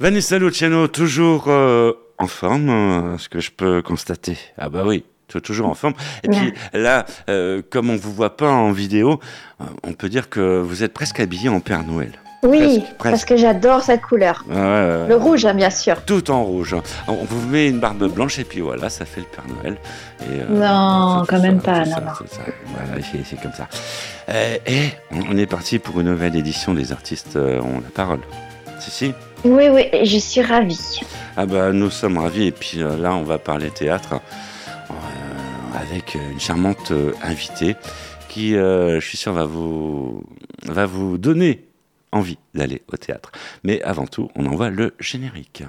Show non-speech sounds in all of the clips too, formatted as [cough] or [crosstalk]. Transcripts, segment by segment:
Vanessa Luciano, toujours euh, en forme, euh, ce que je peux constater. Ah bah oui, toujours en forme. Et puis là, euh, comme on vous voit pas en vidéo, on peut dire que vous êtes presque habillé en Père Noël. Oui, parce que j'adore cette couleur. le rouge, hein, bien sûr. Tout en rouge. On vous met une barbe blanche et puis voilà, ça fait le Père Noël. non, quand même pas. non, Voilà, c'est comme ça. et on est parti pour une nouvelle édition des artistes ont la parole. Si, si. Oui, oui, je suis ravie. Ah bah nous sommes ravis et puis euh, là on va parler théâtre euh, avec une charmante euh, invitée qui, je suis sûr, va vous, va vous donner envie d'aller au théâtre. Mais avant tout, on envoie le générique.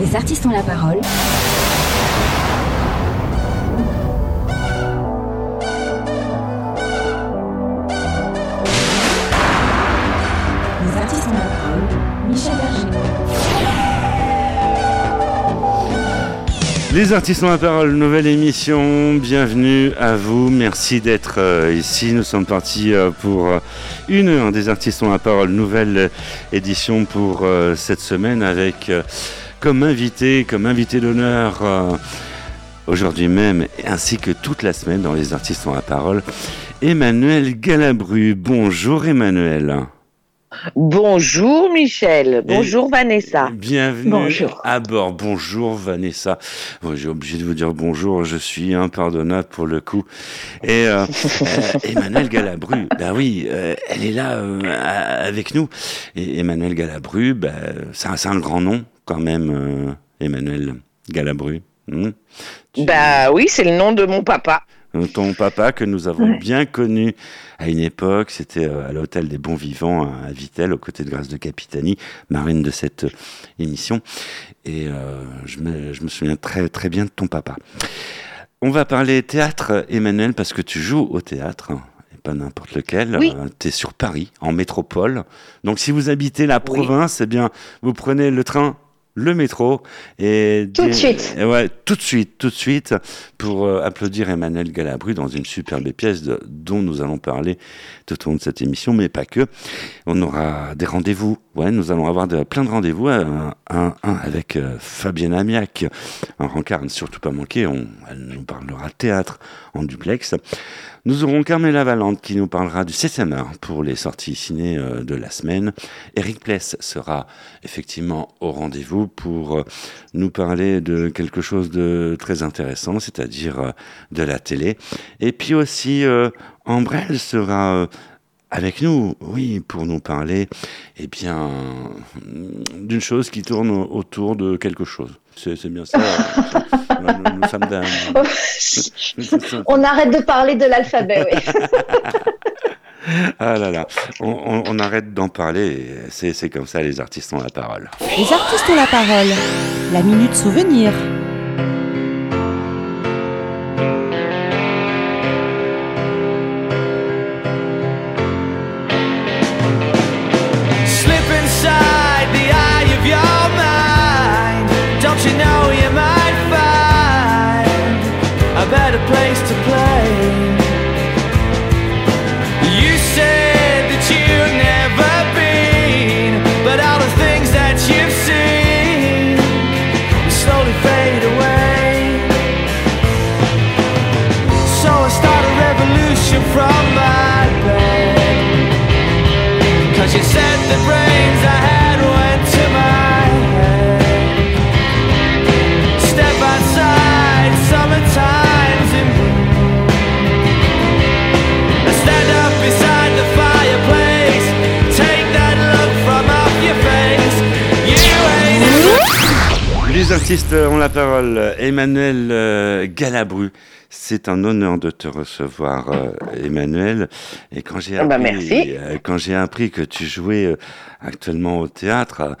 Les artistes ont la parole. Les artistes ont la parole, nouvelle émission, bienvenue à vous, merci d'être euh, ici. Nous sommes partis euh, pour euh, une heure des artistes ont la parole, nouvelle édition pour cette semaine avec comme invité, comme invité d'honneur aujourd'hui même, ainsi que toute la semaine dans les artistes ont la parole, Emmanuel Galabru. Bonjour Emmanuel. Bonjour Michel, bonjour Vanessa. Bienvenue à bord. Bonjour Vanessa. J'ai obligé de vous dire bonjour, je suis impardonnable pour le coup. Et euh, [laughs] euh, Emmanuel Galabru, ben oui, euh, elle est là avec nous. Et Emmanuel Galabru, ben, c'est un, grand nom quand même, Emmanuel Galabru. Hmm? Bah oui, c'est le nom de mon papa. Ton papa que nous avons bien connu à une époque, c'était euh, à l'hôtel des Bons Vivants à Vitel, aux côtés de Grâce de Capitani, marine de cette euh, émission. Et euh, je, me, je me souviens très très bien de ton papa. On va parler théâtre, Emmanuel, parce que tu joues au théâtre et pas n'importe lequel. tu es sur Paris, en métropole. Donc si vous habitez la province, eh bien, vous prenez le train le métro et tout de suite. Ouais, tout de suite, tout de suite pour euh, applaudir Emmanuel Galabru dans une superbe pièce dont nous allons parler tout au long de cette émission, mais pas que. On aura des rendez-vous. Ouais, nous allons avoir de, plein de rendez-vous. Un, un, avec euh, Fabienne Amiac, un rencard, ne surtout pas manquer. On, elle nous parlera théâtre en duplex. Nous aurons Carmela Valente qui nous parlera du CSMR pour les sorties ciné euh, de la semaine. Eric Pless sera effectivement au rendez-vous pour euh, nous parler de quelque chose de très intéressant, c'est-à-dire euh, de la télé. Et puis aussi, Ambrelle sera avec nous, oui, pour nous parler eh bien, d'une chose qui tourne autour de quelque chose. C'est bien ça. [laughs] on arrête de parler de l'alphabet, oui. [laughs] ah là là, on, on arrête d'en parler. C'est comme ça, les artistes ont la parole. Les artistes ont la parole. La minute souvenir. Artistes ont la parole. Emmanuel euh, Galabru, c'est un honneur de te recevoir, euh, Emmanuel. Et quand j'ai ah bah, appris, euh, quand j'ai appris que tu jouais actuellement au théâtre,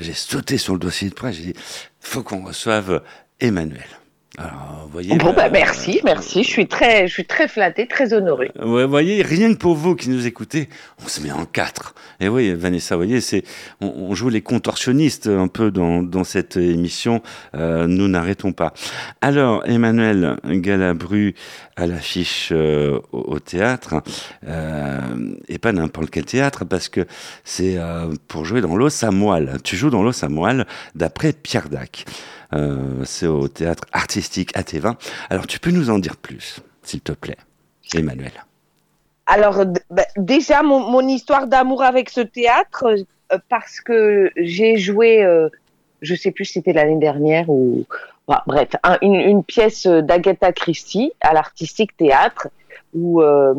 j'ai sauté sur le dossier de presse. J'ai dit, faut qu'on reçoive Emmanuel. Alors, vous voyez, Bon, bah, euh, merci, merci. Je suis très, je suis très flattée, très honorée. Ouais, vous voyez, rien que pour vous qui nous écoutez, on se met en quatre. Et oui, Vanessa, vous voyez, c'est, on, on joue les contorsionnistes un peu dans, dans cette émission. Euh, nous n'arrêtons pas. Alors, Emmanuel Galabru à l'affiche euh, au, au théâtre, euh, et pas n'importe quel théâtre, parce que c'est euh, pour jouer dans l'os à moelle. Tu joues dans l'os à moelle d'après Pierre Dac. Euh, c'est au théâtre artistique AT20. Alors, tu peux nous en dire plus, s'il te plaît, Emmanuel? Alors, bah, déjà, mon, mon histoire d'amour avec ce théâtre, euh, parce que j'ai joué, euh, je sais plus si c'était l'année dernière ou. bah, bref, un- une, une pièce d'Agatha Christie à l'Artistique Théâtre, où euh,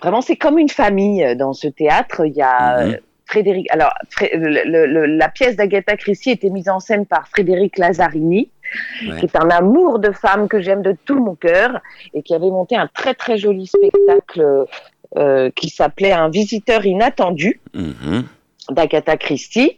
vraiment c'est comme une famille euh, dans ce théâtre. Il y a. Mhm. Frédéric, alors Fré- le- le- le- la pièce d'Agatha Christie était mise en scène par Frédéric Lazzarini, Ouais. qui est un amour de femme que j'aime de tout mon cœur et qui avait monté un très très joli spectacle euh, qui s'appelait Un visiteur inattendu Mhm. d'Agatha Christie.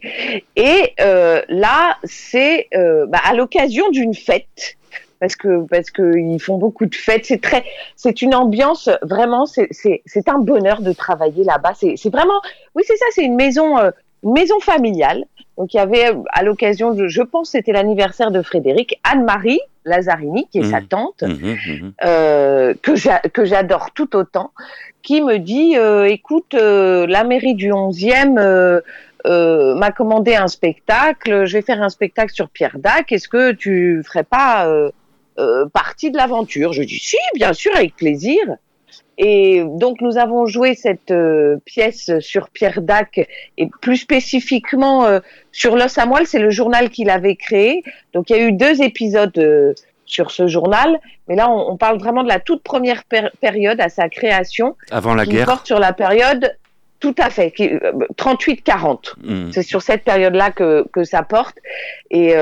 Et euh, là, c'est euh, bah, à l'occasion d'une fête. Parce que parce que ils font beaucoup de fêtes, c'est très, c'est une ambiance vraiment, c'est c'est un bonheur de travailler là-bas. C'est c'est vraiment, oui c'est ça, c'est une maison euh, une maison familiale. Donc il y avait euh, à l'occasion, de, je pense c'était l'anniversaire de Frédéric, Anne-Marie Lazzarini qui est sa Mhm. tante, Mhm, mhm. euh, que j'a- que j'adore tout autant, qui me dit euh, écoute, la mairie du 11e euh, euh, m'a commandé un spectacle, je vais faire un spectacle sur Pierre Dac, est-ce que tu ferais pas euh, euh, partie de l'aventure Je dis si, bien sûr, avec plaisir. Et donc nous avons joué cette euh, pièce sur Pierre Dac et plus spécifiquement euh, sur L'os à moelle, c'est le journal qu'il avait créé. Donc il y a eu deux épisodes euh, sur ce journal, mais là on, on parle vraiment de la toute première pér- période à sa création, Avant la qui guerre. porte sur la période tout à fait, qui- euh, 38-40. Mhm. C'est sur cette période-là que, que ça porte. Et,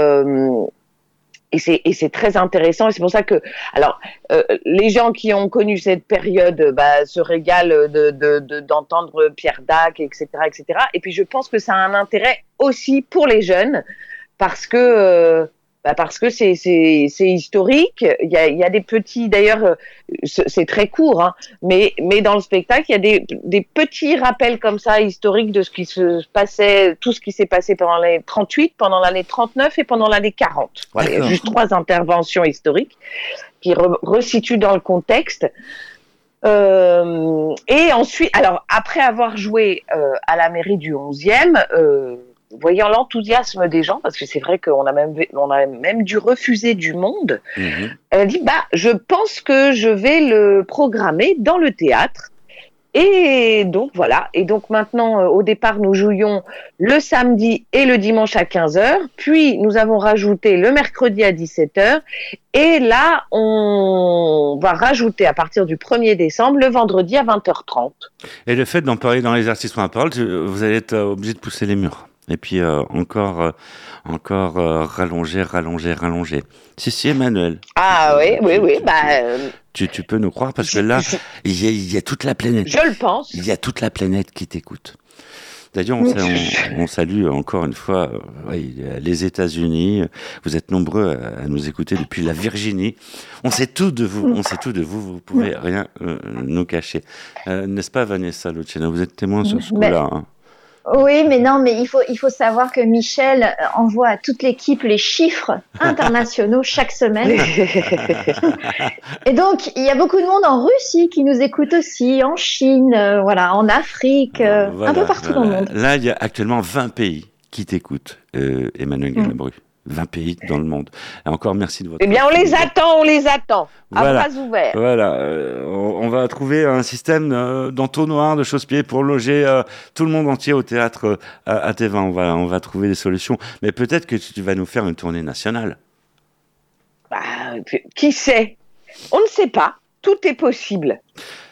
et c'est et c'est très intéressant. Et c'est pour ça que, alors, euh, les gens qui ont connu cette période bah, se régalent de de- de- d'entendre Pierre Dac, etc., etc. Et puis, je pense que ça a un intérêt aussi pour les jeunes parce que euh, bah, parce que c'est c'est c'est historique. Il y a il y a des petits, d'ailleurs, euh, c'est très court, hein, mais mais dans le spectacle, il y a des des petits rappels comme ça historiques de ce qui se passait, tout ce qui s'est passé pendant l'année 38, pendant l'année 39 et pendant l'année 40. Voilà, il y a D'accord. juste trois interventions historiques qui re- resituent dans le contexte. Euh, et ensuite, alors après avoir joué euh, à la mairie du 11e, euh, voyant l'enthousiasme des gens, parce que c'est vrai qu'on a même on a même dû refuser du monde, Mhm. elle dit bah je pense que je vais le programmer dans le théâtre. Et donc voilà. Et donc maintenant, euh, au départ, nous jouions le samedi et le dimanche à 15h. Puis nous avons rajouté le mercredi à 17h. Et là, on va rajouter à partir du 1er décembre le vendredi à 20h30. Et le fait d'en parler dans les artistes parole, tu- vous allez être obligé de pousser les murs. Et puis euh, encore, euh, encore euh, rallonger, rallonger, rallonger. Si, si, Emmanuel. Ah oui, oui, oui. Bah, euh, Tu, tu peux nous croire parce que là, [laughs] il y, a, il y a toute la planète. je le pense. Il y a toute la planète qui t'écoute. D'ailleurs, on, sa- on- on salue encore une fois oui, les États-Unis. Vous êtes nombreux à, à nous écouter depuis la Virginie. On sait tout de vous. On sait tout de vous. Vous pouvez rien nous cacher. N'est-ce pas, Vanessa Lucena? Vous êtes témoin sur ce coup-là. hein? Oui, mais non, mais il faut, il faut savoir que Michel euh, envoie à toute l'équipe les chiffres [laughs] internationaux chaque semaine. [laughs] Et donc, il y a beaucoup de monde en Russie qui nous écoute aussi, en Chine, euh, voilà, en Afrique, euh, un peu partout dans le monde. Là, il y a actuellement 20 pays qui t'écoutent, euh, Emmanuel Mm. Galabru. 20 pays dans le monde. Et encore merci de votre. Eh bien, on les attend, on les attend. À Voilà. bras ouverts. Voilà, euh, on, on va trouver un système euh, d'entonnoir, de chausse-pied pour loger euh, tout le monde entier au théâtre à, à Tévin. On va, on va trouver des solutions. Mais peut-être que tu vas nous faire une tournée nationale. Bah, qui sait? On ne sait pas. Tout est possible.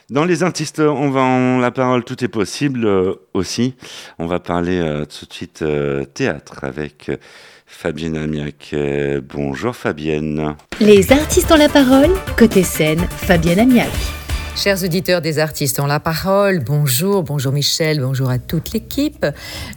Dans les artistes, on va en la parole, tout est possible aussi. On va parler tout de suite théâtre avec Fabienne Amiac. Euh, bonjour Fabienne. Les artistes ont la parole, côté scène, Fabienne Amiac. Chers auditeurs des artistes ont la parole, bonjour, bonjour Michel, bonjour à toute l'équipe.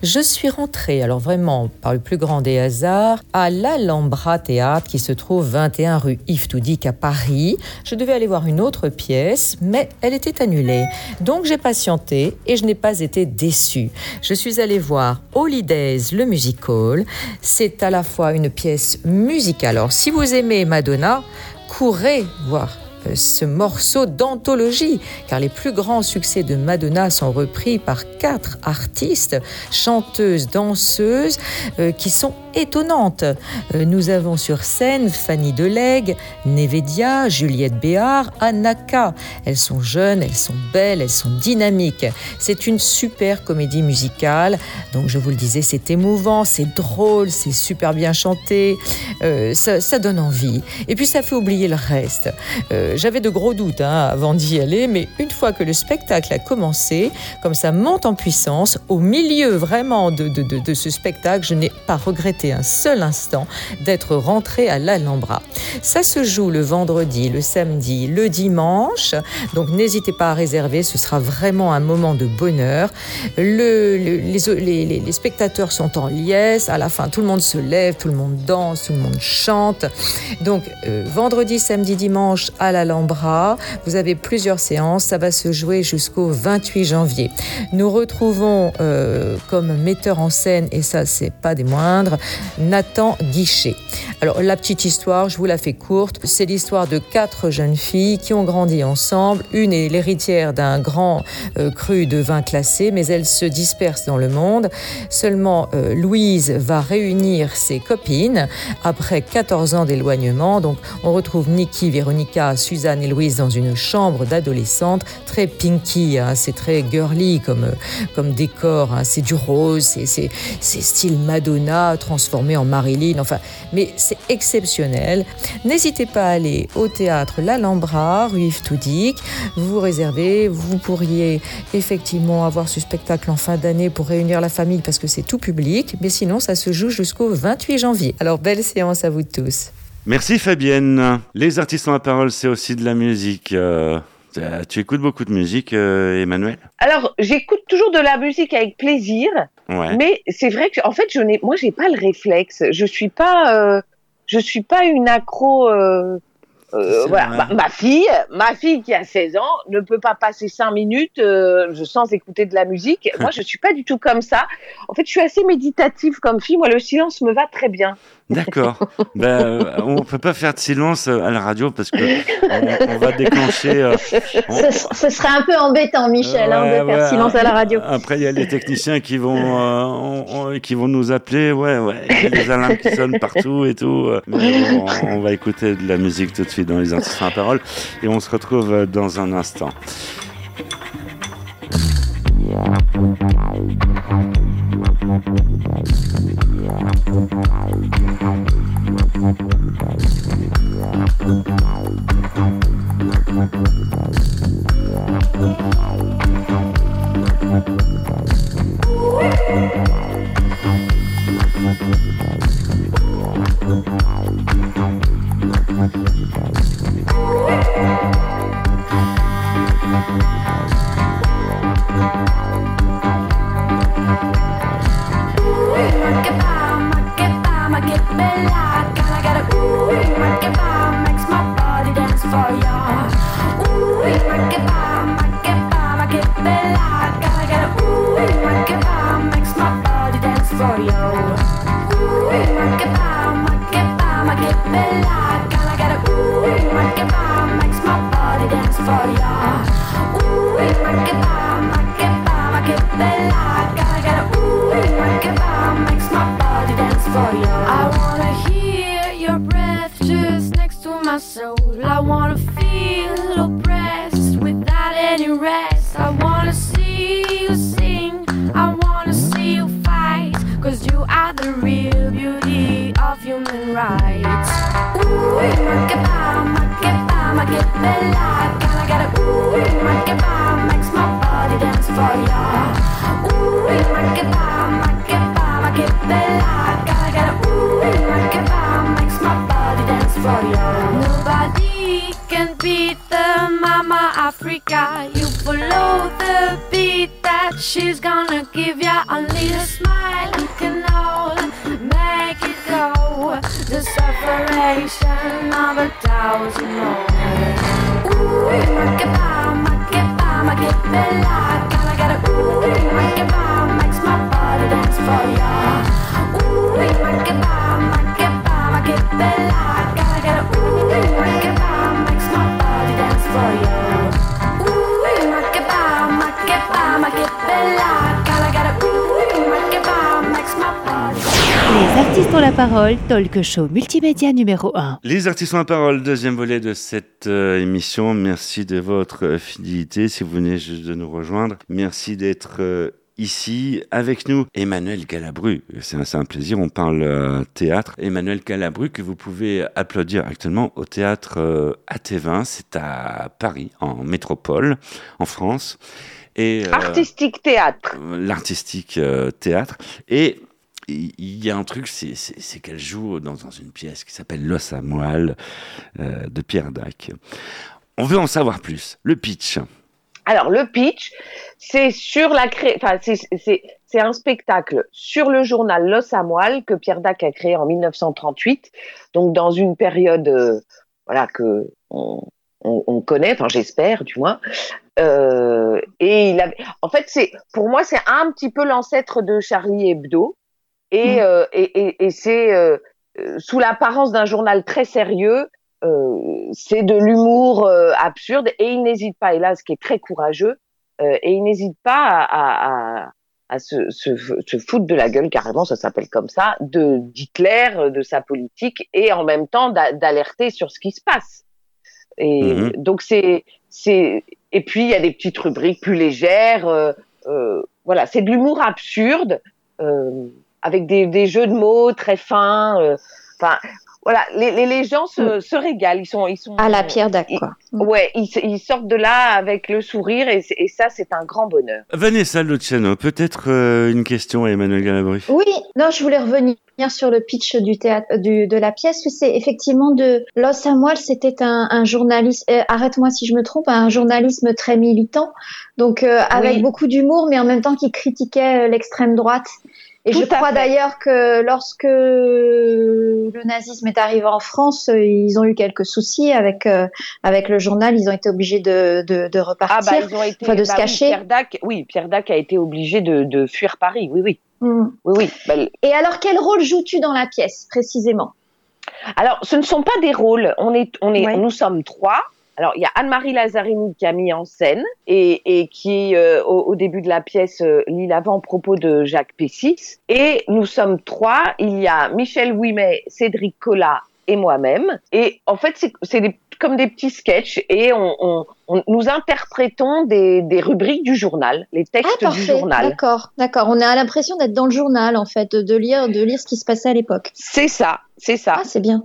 Je suis rentrée, alors vraiment par le plus grand des hasards, à l'Alhambra Théâtre qui se trouve 21 rue Yves Toudic à Paris. Je devais aller voir une autre pièce, mais elle était annulée. Donc j'ai patienté et je n'ai pas été déçue. Je suis allée voir Holidays, le musical. C'est à la fois une pièce musicale. Alors si vous aimez Madonna, courez voir ce morceau d'anthologie, car les plus grands succès de Madonna sont repris par quatre artistes, chanteuses, danseuses, euh, qui sont étonnantes. Euh, nous avons sur scène Fanny Delegue, Nevedia, Juliette Béard, Anaka. Elles sont jeunes, elles sont belles, elles sont dynamiques. C'est une super comédie musicale. Donc je vous le disais, c'est émouvant, c'est drôle, c'est super bien chanté. ça, ça, donne envie. Et puis ça fait oublier le reste. Euh, j'avais de gros doutes hein, avant d'y aller, mais une fois que le spectacle a commencé, comme ça monte en puissance, au milieu vraiment de, ce spectacle, je n'ai pas regretté un seul instant d'être rentré à l'Alhambra. Ça se joue le vendredi, le samedi, le dimanche, donc n'hésitez pas à réserver, ce sera vraiment un moment de bonheur. Le, les, spectateurs sont en liesse, à la fin tout le monde se lève, tout le monde danse, tout le monde chante. Donc euh, vendredi, samedi, dimanche à la l'Alhambra. Vous avez plusieurs séances. Ça va se jouer jusqu'au 28 janvier. Nous retrouvons euh, comme metteur en scène, et ça, c'est pas des moindres, Nathan Guichet. Alors, la petite histoire, je vous la fais courte. C'est l'histoire de quatre jeunes filles qui ont grandi ensemble. Une est l'héritière d'un grand euh, cru de vin classé, mais elles se dispersent dans le monde. Seulement, euh, Louise va réunir ses copines après 14 ans d'éloignement. Donc, on retrouve Nikki, Véronica, Suzanne et Louise dans une chambre d'adolescente, très pinky, hein, c'est très girly comme, comme décor, hein, c'est du rose, c'est style Madonna en Marilyn, enfin, mais c'est exceptionnel. N'hésitez pas à aller au théâtre L'Alhambra, rue Yves Toudic, vous réservez, vous pourriez effectivement avoir ce spectacle en fin d'année pour réunir la famille parce que c'est tout public, mais sinon ça se joue jusqu'au 28 janvier. Alors belle séance à vous tous. Merci Fabienne. Les artistes ont la parole, c'est aussi de la musique. Euh, tu écoutes beaucoup de musique, euh, Emmanuel? Alors, j'écoute toujours de la musique avec plaisir, mais c'est vrai que en fait, je n'ai, moi, j'ai pas le réflexe. Je suis pas, euh, je suis pas une accro. voilà, ma, fille, ma fille qui a 16 ans ne peut pas passer 5 minutes sans écouter de la musique. [laughs] Moi, je suis pas du tout comme ça. En fait, je suis assez méditative comme fille. Moi, le silence me va très bien. D'accord. ben, euh, on ne peut pas faire de silence euh, à la radio parce que on, va déclencher. Euh, ce, serait un peu embêtant, Michel, hein, de faire silence à la radio. Après, il y a les techniciens qui vont, qui vont nous appeler. Ouais, ouais. Il y a des alarmes qui sonnent partout et tout. on, va écouter de la musique tout de suite dans les artistes à parole et on se retrouve dans un instant. the separation of a thousand moments. Ooh, rockabye, rockabye, my get me like. Gotta get a ooh, rockabye, makes my body dance for ya. Ooh, rockabye, rockabye, my get me like. Gotta get a ooh, rockabye, makes my body dance for ya. Ooh, rockabye, rockabye, my get me like. Artistes ont la parole, talk show multimédia numéro 1. Les artistes ont la parole, deuxième volet de cette euh, émission. Merci de votre euh, fidélité. Si vous venez juste de nous rejoindre, merci d'être euh, ici avec nous. Emmanuel Galabru, c'est un, plaisir. On parle euh, théâtre. Emmanuel Galabru que vous pouvez applaudir actuellement au théâtre euh, AT20. C'est à Paris, en métropole, en France. Et euh, Artistique théâtre. l'artistique euh, théâtre. Et il y a un truc, c'est- qu'elle joue dans, une pièce qui s'appelle L'os à moelle euh, de Pierre Dac. On veut en savoir plus. Le pitch. Alors, le pitch, c'est sur la cré... c'est, un spectacle sur le journal L'Os à moelle que Pierre Dac a créé en 1938. Donc, dans une période, euh, voilà, que on connaît, enfin, j'espère, du moins. Euh, et il avait, en fait, c'est, pour moi, c'est un petit peu l'ancêtre de Charlie Hebdo. Et, Mm. euh, et, et, et c'est, euh, euh, sous l'apparence d'un journal très sérieux, euh, c'est de l'humour euh, absurde et il n'hésite pas, et là ce qui est très courageux, euh, et il n'hésite pas à, à, à, à se, se, se foutre de la gueule, carrément ça s'appelle comme ça, de d'Hitler, de sa politique, et en même temps d'a- d'alerter sur ce qui se passe. Et Mhm. donc c'est c'est et puis il y a des petites rubriques plus légères, euh, euh, voilà, c'est de l'humour absurde euh, avec des, des jeux de mots très fins. euh, Enfin, voilà, les, les, les gens se, se régalent. Ils sont, ils sont À la Pierre Dac, quoi. Ouais, ils, sortent de là avec le sourire et, ça, c'est un grand bonheur. Vanessa Luciano, peut-être euh, une question à Emmanuel Galabru. Oui, non, je voulais revenir sur le pitch du théâtre, du, de la pièce. C'est effectivement de Los à Moelle, c'était un, un journaliste. euh, Arrête-moi si je me trompe, un journalisme très militant, donc euh, avec Oui. beaucoup d'humour, mais en même temps qui critiquait euh, l'extrême droite. Et Tout je crois d'ailleurs que lorsque le nazisme est arrivé en France, euh, ils ont eu quelques soucis avec euh, avec le journal. Ils ont été obligés de de, de Ah repartir. bah ils ont été. enfin, de se bah oui, cacher. Pierre Dac, oui, Pierre Dac a été obligé de, de fuir Paris. Oui, oui, Mm. oui, oui. Bah, Et alors, quel rôle joues-tu dans la pièce précisément? Alors, ce ne sont pas des rôles. On est, on est, nous sommes trois. Alors, il y a Anne-Marie Lazzarini qui a mis en scène et, et qui, euh, au, au début de la pièce, euh, lit l'avant-propos de Jacques Pessis. Et nous sommes trois. Il y a Michel Ouimet, Cédric Collat et moi-même. Et en fait, c'est- comme des petits sketchs et on, on- on- nous interprétons des, des rubriques du journal, les textes Ah, du parfait. journal. D'accord, d'accord. On a l'impression d'être dans le journal, en fait, de lire, de lire ce qui se passait à l'époque. C'est ça, c'est ça. Ah, c'est bien.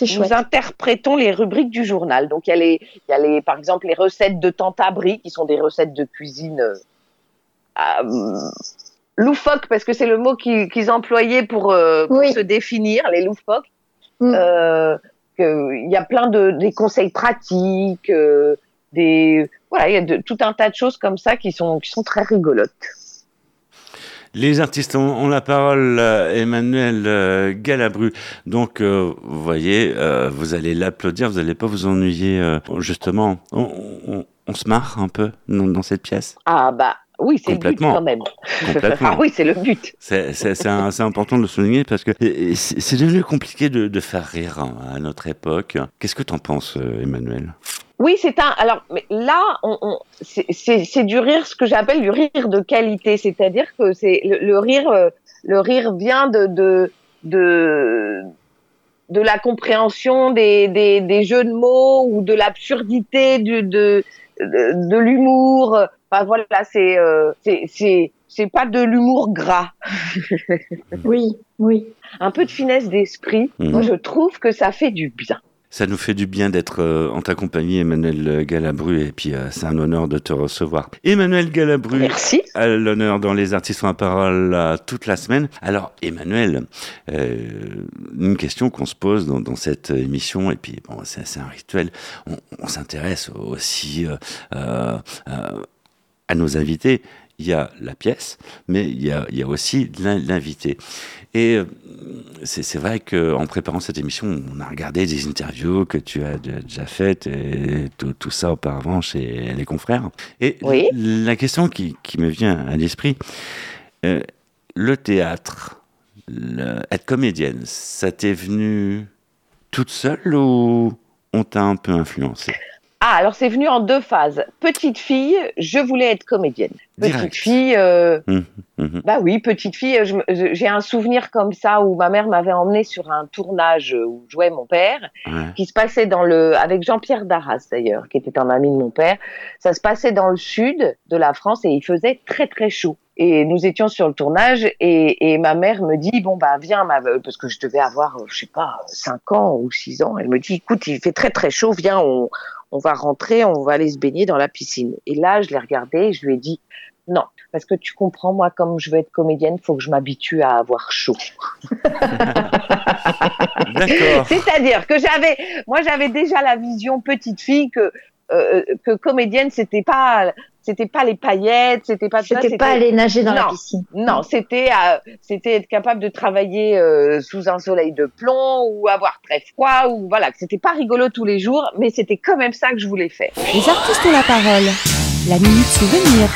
Nous interprétons les rubriques du journal. Donc il y a les, il y a les, par exemple les recettes de Tante Abri qui sont des recettes de cuisine euh, euh, loufoques parce que c'est le mot qu'ils employaient pour, euh, pour Oui. se définir les loufoques. Mm. Euh, que- il y a plein de des conseils pratiques, des voilà, il y a de, tout un tas de choses comme ça qui sont qui sont très rigolotes. Les artistes ont, la parole, euh, Emmanuel euh, Galabru. Donc, euh, vous voyez, euh, vous allez l'applaudir, vous n'allez pas vous ennuyer. euh, justement, on, on- on se marre un peu dans, cette pièce? Ah bah oui, c'est le but quand même. Complètement. [laughs] ah oui, c'est le but. C'est important de le souligner parce que c'est devenu compliqué de, de faire rire à notre époque. Qu'est-ce que tu en penses, Emmanuel? Oui, c'est un. Alors mais là, on, on- c'est- du rire, ce que j'appelle du rire de qualité, c'est-à-dire que c'est le, le rire, euh, le rire vient de de de, de la compréhension des, des, des jeux de mots ou de l'absurdité du de de, de l'humour. Enfin voilà, c'est euh, c'est c'est c'est pas de l'humour gras. Oui, oui. Un peu de finesse d'esprit. Mhm. Moi, je trouve que ça fait du bien. Ça nous fait du bien d'être euh, en ta compagnie, Emmanuel Galabru, et puis euh, c'est un honneur de te recevoir. Emmanuel Galabru, Merci. à l'honneur dans Les Artistes la parole euh, toute la semaine. Alors, Emmanuel, euh, une question qu'on se pose dans, dans cette émission, et puis bon, c'est un rituel, on, on s'intéresse aussi euh, euh, euh, à nos invités. Il y a la pièce, mais il y a, il y a aussi l'in- l'invité. Et euh, c'est vrai qu'en préparant cette émission, on a regardé des interviews que tu as déjà faites et tout, tout ça auparavant chez les confrères. Et Oui. la question qui, qui me vient à l'esprit, euh, le théâtre, le- être comédienne, ça t'est venu toute seule ou on t'a un peu influencé Ah, alors c'est venu en deux phases. Petite fille, je voulais être comédienne. Petite Direct. fille, euh, Mhm. bah oui, petite fille, j'ai un souvenir comme ça où ma mère m'avait emmenée sur un tournage où jouait mon père, Ouais. qui se passait dans le, avec Jean-Pierre Darras d'ailleurs, qui était un ami de mon père. Ça se passait dans le sud de la France et il faisait très très chaud. Et nous étions sur le tournage et, et ma mère me dit bon bah viens ma parce que je devais avoir je sais pas cinq ans ou six ans. Elle me dit écoute il fait très très chaud viens on on va rentrer on va aller se baigner dans la piscine. Et là je l'ai regardé et je lui ai dit non parce que tu comprends moi comme je veux être comédienne faut que je m'habitue à avoir chaud. [laughs] D'accord. C'est-à-dire que j'avais, moi j'avais déjà la vision petite fille que euh, que comédienne c'était pas c'était pas les paillettes, c'était pas ça, C'était pas aller nager dans la Non. piscine. Non, c'était euh, c'était être capable de travailler euh, sous un soleil de plomb ou avoir très froid ou voilà, que c'était pas rigolo tous les jours, mais c'était quand même ça que je voulais faire. Les artistes ont la parole. La minute souvenir.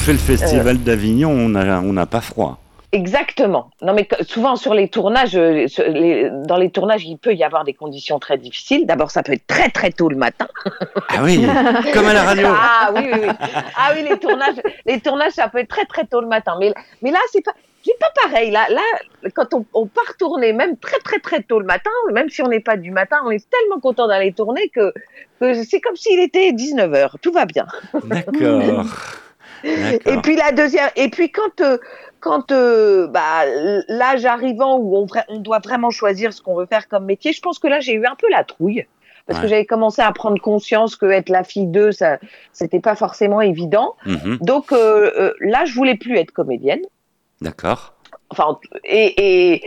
Fait le festival d'Avignon, on n'a on pas froid. Exactement. Non, mais souvent sur les tournages, euh, sur les- dans les tournages, il peut y avoir des conditions très difficiles. D'abord, ça peut être très très tôt le matin. Ah oui, [laughs] comme à la radio. Ah oui, oui, oui. Ah oui, les tournages, les tournages, ça peut être très très tôt le matin. Mais, mais là, c'est pas, c'est pas pareil. Là, là, quand on, on part tourner, même très très très tôt le matin, même si on n'est pas du matin, on est tellement content d'aller tourner que, que c'est comme s'il était 19 h Tout va bien. D'accord. [laughs] Et puis la deuxième, et puis quand euh, quand euh, bah, l'âge arrivant où on, doit vraiment choisir ce qu'on veut faire comme métier, je pense que là j'ai eu un peu la trouille parce Ouais. que j'avais commencé à prendre conscience que être la fille d'eux, ça c'était pas forcément évident. Mhm. Donc euh, là je voulais plus être comédienne. D'accord. Enfin et et,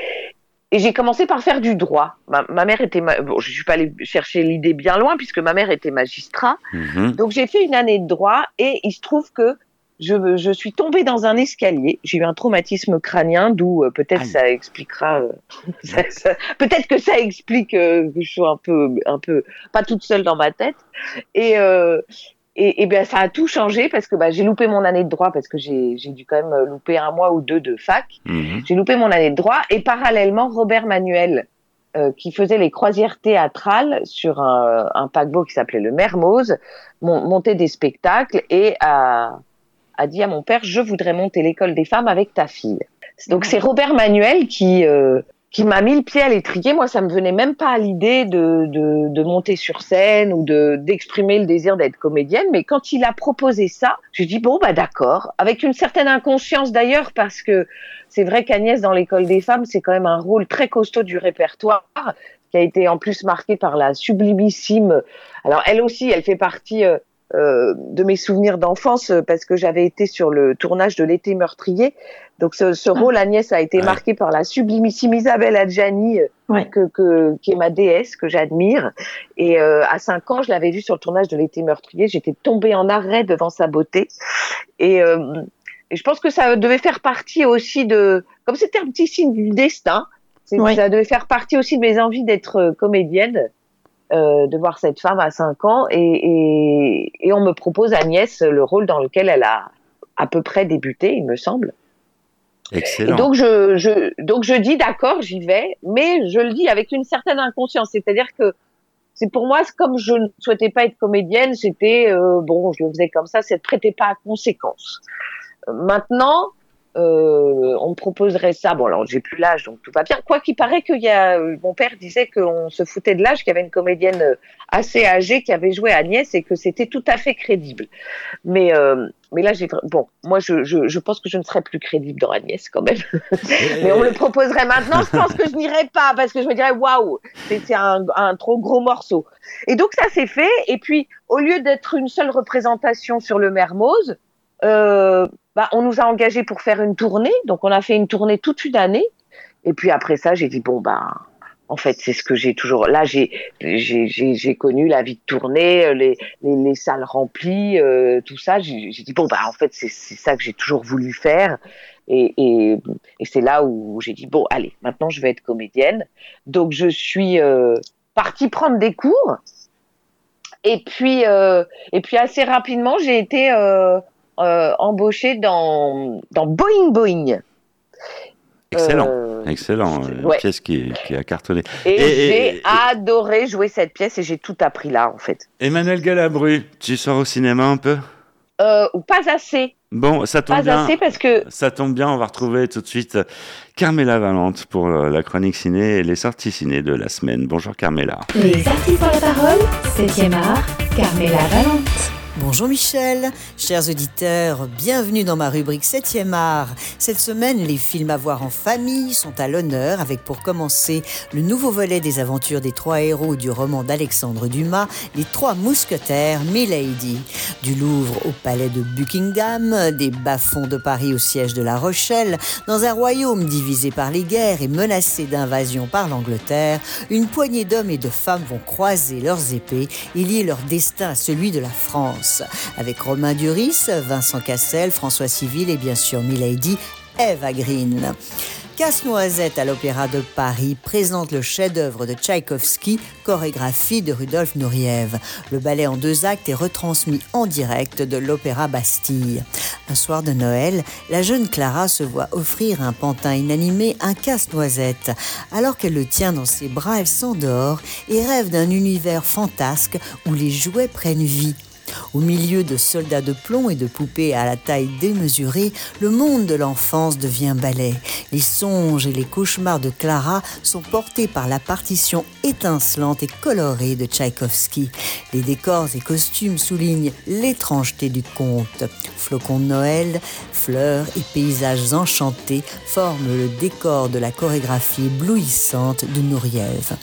et j'ai commencé par faire du droit. Ma, ma mère était ma- bon, je suis pas allée chercher l'idée bien loin puisque ma mère était magistrat. Mhm. Donc j'ai fait une année de droit et il se trouve que je, je suis tombée dans un escalier. J'ai eu un traumatisme crânien, d'où euh, peut-être ça expliquera. euh, [laughs] ça- ça- peut-être que ça explique euh, que je sois un peu, un peu pas toute seule dans ma tête. Et et, et bien ça a tout changé parce que bah, j'ai loupé mon année de droit parce que j'ai j'ai dû quand même louper un mois ou deux de fac. Mhm. J'ai loupé mon année de droit et parallèlement Robert Manuel qui faisait les croisières théâtrales sur un, un paquebot qui s'appelait le Mermoz, mon- montait des spectacles et a, a dit à mon père je voudrais monter l'école des femmes avec ta fille. Donc c'est Robert Manuel qui euh, qui m'a mis le pied à l'étrier. Moi, ça me venait même pas à l'idée de, de, de monter sur scène ou de d'exprimer le désir d'être comédienne. Mais quand il a proposé ça, j'ai dit bon bah d'accord, avec une certaine inconscience d'ailleurs parce que c'est vrai qu'Agnès dans l'école des femmes, c'est quand même un rôle très costaud du répertoire qui a été en plus marqué par la sublimissime. Alors elle aussi, elle fait partie euh, euh, de mes souvenirs d'enfance euh, parce que j'avais été sur le tournage de l'été meurtrier. Donc ce, ce rôle Agnès a été Ouais. marqué par la sublimissime Isabelle Adjani euh, Ouais. que, que qui est ma déesse que j'admire. Et euh, à cinq ans, je l'avais vue sur le tournage de l'été meurtrier. J'étais tombée en arrêt devant sa beauté. Et, euh, et je pense que ça devait faire partie aussi de, comme c'était un petit signe du destin, Ouais. ça devait faire partie aussi de mes envies d'être euh, comédienne, euh, de voir cette femme à 5 ans. Et, et, et on me propose Agnès le rôle dans lequel elle a à peu près débuté, il me semble. Et Excellent. donc je, je donc je dis d'accord, j'y vais, mais je le dis avec une certaine inconscience, c'est-à-dire que c'est pour moi comme je ne souhaitais pas être comédienne, c'était euh, bon, je le faisais comme ça, ça ne prêtait pas à conséquence. Maintenant, euh, on me proposerait ça. Bon, alors j'ai plus l'âge, donc tout va bien. Quoi qu'il paraît qu'il y a, euh, mon père disait qu'on se foutait de l'âge, qu'il y avait une comédienne euh, assez âgée qui avait joué Agnès et que c'était tout à fait crédible. Mais euh, mais là, j'ai bon, moi je, je je pense que je ne serais plus crédible dans Agnès quand même. [laughs] Mais on me le proposerait maintenant, je pense que je n'irais pas parce que je me dirais waouh, c'est c'est un, un trop gros morceau. Et donc ça s'est fait. Et puis au lieu d'être une seule représentation sur le Mermoz, euh, bah, on nous a engagés pour faire une tournée. Donc on a fait une tournée toute une année. Et puis après ça, j'ai dit bon bah en fait c'est ce que j'ai toujours. Là j'ai j'ai connu la vie de tournée, euh, les les, les salles remplies, euh, tout ça. J'ai dit bon bah en fait c'est c'est ça que j'ai toujours voulu faire. Et, et, et c'est là où j'ai dit bon allez maintenant je vais être comédienne donc je suis euh, partie prendre des cours et puis euh, et puis assez rapidement j'ai été euh, euh, embauchée dans dans Boeing Boeing Excellent. Euh, Excellent. Une ouais. pièce qui, qui a cartonné. et, Et- et- j'ai et- adoré jouer cette pièce et j'ai tout appris là en fait Emmanuel Galabru, tu sors au cinéma un peu? Euh, ou pas assez Bon, ça tombe pas bien. assez parce que Ça tombe bien, on va retrouver tout de suite Carmela Valente pour euh, la chronique ciné et les sorties ciné de la semaine. Bonjour Carmela. Les artistes ont la parole, 7e art, Carmela Valente. Bonjour Michel, chers auditeurs, bienvenue dans ma rubrique 7e art. Cette semaine, les films à voir en famille sont à l'honneur avec pour commencer le nouveau volet des aventures des trois héros du roman d'Alexandre Dumas, Les Trois Mousquetaires, Milady. Du Louvre au palais de Buckingham, des bas-fonds de Paris au siège de La Rochelle, dans un royaume divisé par les guerres et menacé d'invasion par l'Angleterre, une poignée d'hommes et de femmes vont croiser leurs épées et lier leur destin à celui de la France. Avec Romain Duris, Vincent Cassel, François Civil et bien sûr Milady, Eva Green. Casse-Noisette à l'Opéra de Paris présente le chef-d'œuvre de Tchaïkovski, chorégraphie de Rudolf Nureyev. Le ballet en deux actes est retransmis en direct de l'Opéra Bastille. Un soir de Noël, la jeune Clara se voit offrir un pantin inanimé, un casse-noisette. Alors qu'elle le tient dans ses bras, elle s'endort et rêve d'un univers fantasque où les jouets prennent vie. Au milieu de soldats de plomb et de poupées à la taille démesurée, le monde de l'enfance devient ballet. Les songes et les cauchemars de Clara sont portés par la partition étincelante et colorée de Tchaïkovski. Les décors et costumes soulignent l'étrangeté du conte. Flocons de Noël, fleurs et paysages enchantés forment le décor de la chorégraphie éblouissante de Nureyev.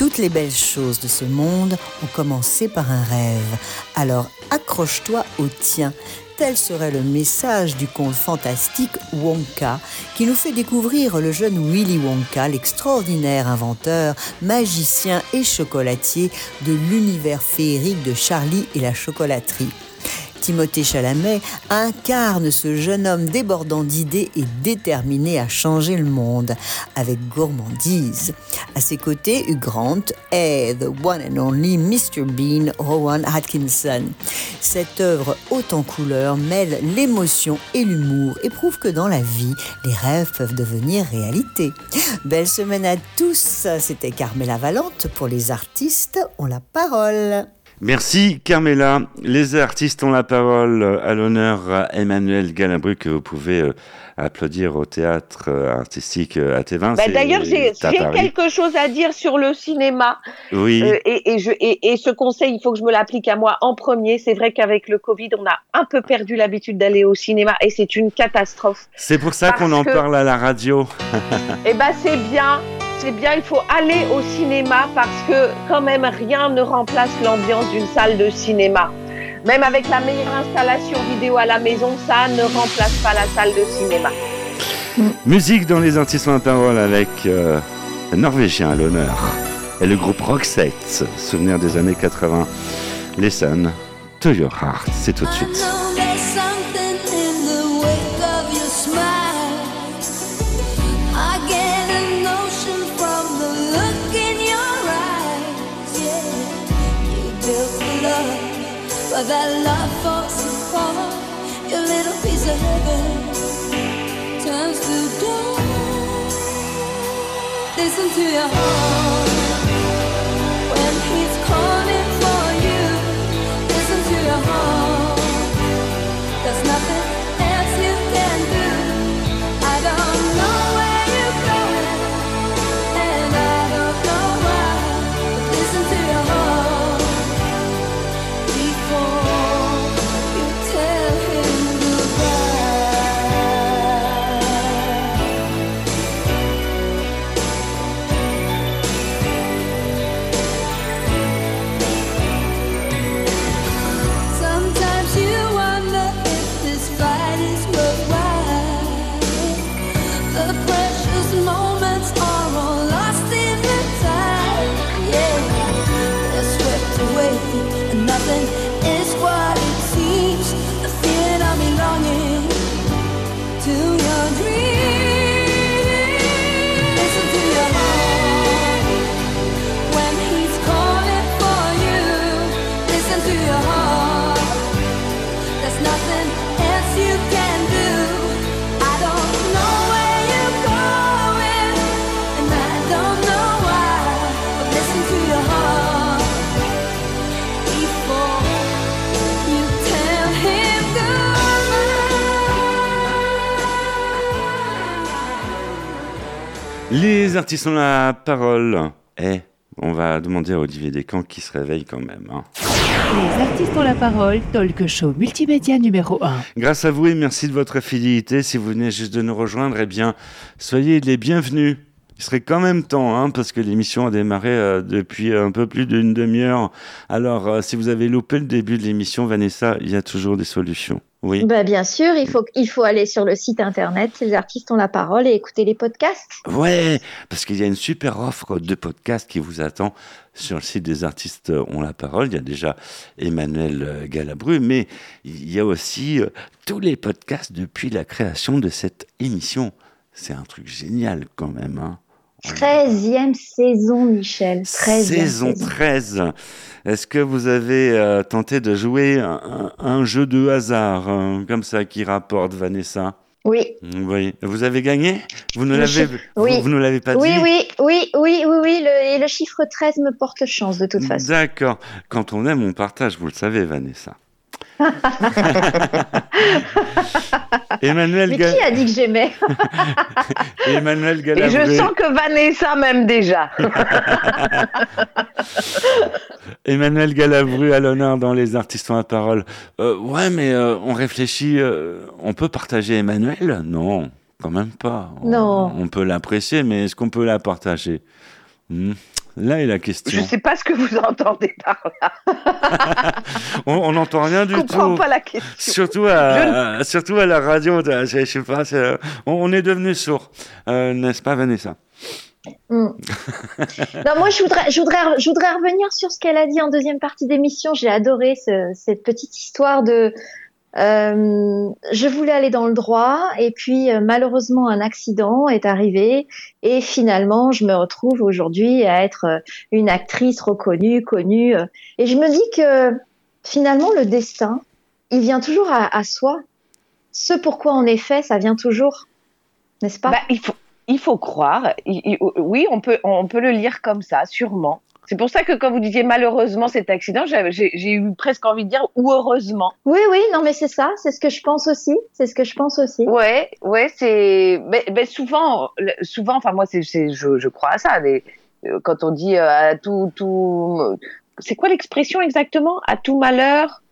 Toutes les belles choses de ce monde ont commencé par un rêve. Alors accroche-toi au tien. Tel serait le message du conte fantastique Wonka, qui nous fait découvrir le jeune Willy Wonka, l'extraordinaire inventeur, magicien et chocolatier de l'univers féerique de Charlie et la chocolaterie. Timothée Chalamet incarne ce jeune homme débordant d'idées et déterminé à changer le monde avec gourmandise. À ses côtés, Hugh Grant est The One and Only Mr. Bean Rowan Atkinson. Cette œuvre haute en couleurs mêle l'émotion et l'humour et prouve que dans la vie, les rêves peuvent devenir réalité. Belle semaine à tous, c'était Carmela Valente pour les artistes ont la parole. Merci Carmela. Les artistes ont la parole à l'honneur Emmanuel Galabru que vous pouvez euh, applaudir au théâtre euh, artistique euh, à Thévin. Bah, D'ailleurs, j'ai quelque chose à dire sur le cinéma. Oui, Euh, et, et, je, et, et ce conseil, il faut que je me l'applique à moi en premier. C'est vrai qu'avec le Covid, on a un peu perdu l'habitude d'aller au cinéma et c'est une catastrophe. c'est pour ça qu'on en que- parle à la radio. Eh ben, c'est bien, c'est bien. Il faut aller au cinéma parce que quand même rien ne remplace l'ambiance d'une salle de cinéma. Même avec la meilleure installation vidéo à la maison, ça ne remplace pas la salle de cinéma. Musique dans les artistes la parole avec euh, un Norvégien à l'honneur et le groupe Roxette, souvenir des années 80. Listen to your heart, c'est tout de suite. Your heart Les artistes ont la parole. Eh, on va demander à Olivier Descamps qui se réveille quand même. hein. Les artistes ont la parole, talk show multimédia numéro 1. Grâce à vous et merci de votre fidélité. Si vous venez juste de nous rejoindre, eh bien, soyez les bienvenus. Il serait quand même temps, hein, parce que l'émission a démarré euh, depuis un peu plus d'une demi-heure. Alors, euh, si vous avez loupé le début de l'émission, Vanessa, il y a toujours des solutions. Oui. Bah, bien sûr, il faut, il faut aller sur le site internet, les artistes ont la parole et écouter les podcasts. Ouais, parce qu'il y a une super offre de podcast qui vous attend sur le site des artistes ont la parole. Il y a déjà Emmanuel euh, Galabru, mais il y a aussi euh, tous les podcasts depuis la création de cette émission. C'est un truc génial quand même. Hein. 13e saison, Michel. 13e Saison 13. Est-ce que vous avez euh, tenté de jouer un, jeu de hasard euh, comme ça qui rapporte Vanessa? Oui. Oui. Vous avez gagné? Vous ne l'avez chiffre- oui. vous, vous ne l'avez pas Oui, dit? oui, oui, oui, oui, oui, le- et le chiffre 13 me porte chance de toute façon. D'accord. Quand on aime, on partage, vous le savez, Vanessa. [laughs] Emmanuel, Mais Ga- qui a dit que j'aimais? [laughs] Emmanuel Et Galabru. je sens que Vanessa m'aime déjà. [laughs] Emmanuel Galabru à l'honneur dans Les Artistes ont la parole. Euh, ouais, mais euh, on réfléchit, euh, on peut partager Emmanuel? Non, quand même pas. On- Non. On, peut l'apprécier, mais est-ce qu'on peut la partager? Hmm. Là est la Je question. sais pas ce que vous entendez par là. [laughs] On n'entend rien du Je comprends tout. pas la question. Surtout à, surtout à la radio, je, je sais pas, on, on est devenu sourd, Euh, n'est-ce pas Vanessa? [laughs] Non, moi, je voudrais, je, voudrais, je voudrais revenir sur ce qu'elle a dit en deuxième partie d'émission. J'ai adoré ce- cette petite histoire de. Euh, je voulais aller dans le droit et puis euh, malheureusement un accident est arrivé et finalement je me retrouve aujourd'hui à être euh, une actrice reconnue, connue et je me dis que finalement le destin il vient toujours à, soi. Ce pourquoi on est fait, ça vient toujours, n'est-ce pas? Bah, il, faut, il faut croire. Oui, on peut, on peut le lire comme ça, sûrement. C'est pour ça que quand vous disiez malheureusement cet accident, j'ai eu presque envie de dire ou heureusement. Oui, oui, non, mais c'est ça, c'est ce que je pense aussi, c'est ce que je pense aussi. Ouais, ouais, c'est. Mais, mais souvent, souvent, enfin moi, c'est, c'est- je, je crois à ça. les- euh, quand on dit euh, à tout, tout, c'est quoi l'expression exactement? À tout malheur?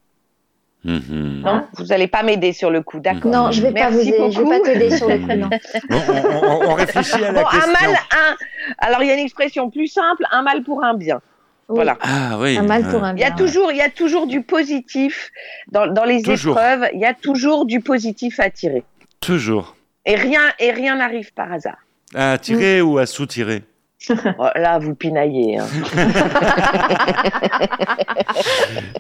Mhm. Non, vous n'allez pas m'aider sur le coup, d'accord Non, je vais pas vous aider, je vais beaucoup. pas t'aider sur le. [laughs] Bon, on, on- on réfléchit à la Bon, question. un mal, un. Alors il y a une expression plus simple, un mal pour un bien. Oui, Voilà. Ah oui. Un mal pour un Il y a bien. toujours, il y a toujours du positif dans, dans les Toujours. épreuves. Il y a toujours du positif à tirer. Toujours. Et rien, et rien n'arrive par hasard. À tirer ou à sous-tirer Oh, là, vous pinaillez. hein. [laughs]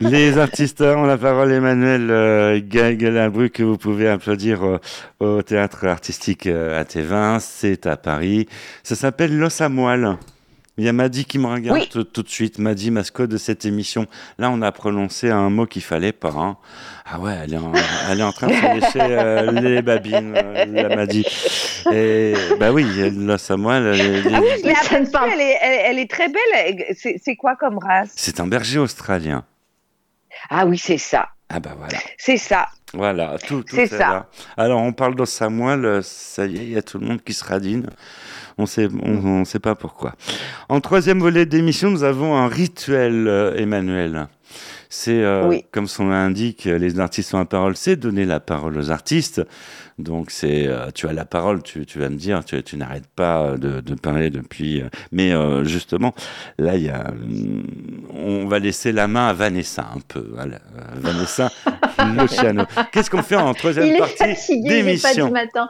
Les artistes ont la parole, Emmanuel euh, Ga- Galabru, que vous pouvez applaudir euh, au théâtre artistique euh, à Tévin. C'est à Paris. Ça s'appelle L'os à. Il y a Maddy qui me regarde Oui. tout, tout de suite. Maddy, mascotte de cette émission. Là, on a prononcé un mot qu'il fallait pas. hein. Ah ouais, elle est en, [laughs] elle est en train de se lécher euh, les babines, euh, la Maddy. Et bah oui, elle, là, Samuel, elle est- Ah oui, Mais elle est, elle, elle est très belle. Elle- C'est quoi comme race? C'est un berger australien. Ah oui, c'est ça. Ah bah voilà. C'est ça. Voilà, tout, tout C'est est ça. là. Alors, on parle de Samuel, euh, ça y est, il y a tout le monde qui se radine. On sait, on, on sait pas pourquoi. En troisième volet d'émission, nous avons un rituel, euh, Emmanuel. C'est, euh, Oui. comme son nom l'indique, les artistes ont la parole, c'est donner la parole aux artistes. Donc, c'est, euh, tu as la parole, tu, tu vas me dire, tu, tu n'arrêtes pas de, de parler depuis. euh, mais euh, justement, là, il y a, hum, on va laisser la main à Vanessa un peu. Voilà. Euh, Vanessa [laughs] Luciano. Qu'est-ce qu'on fait en troisième Il est partie d'émission matin.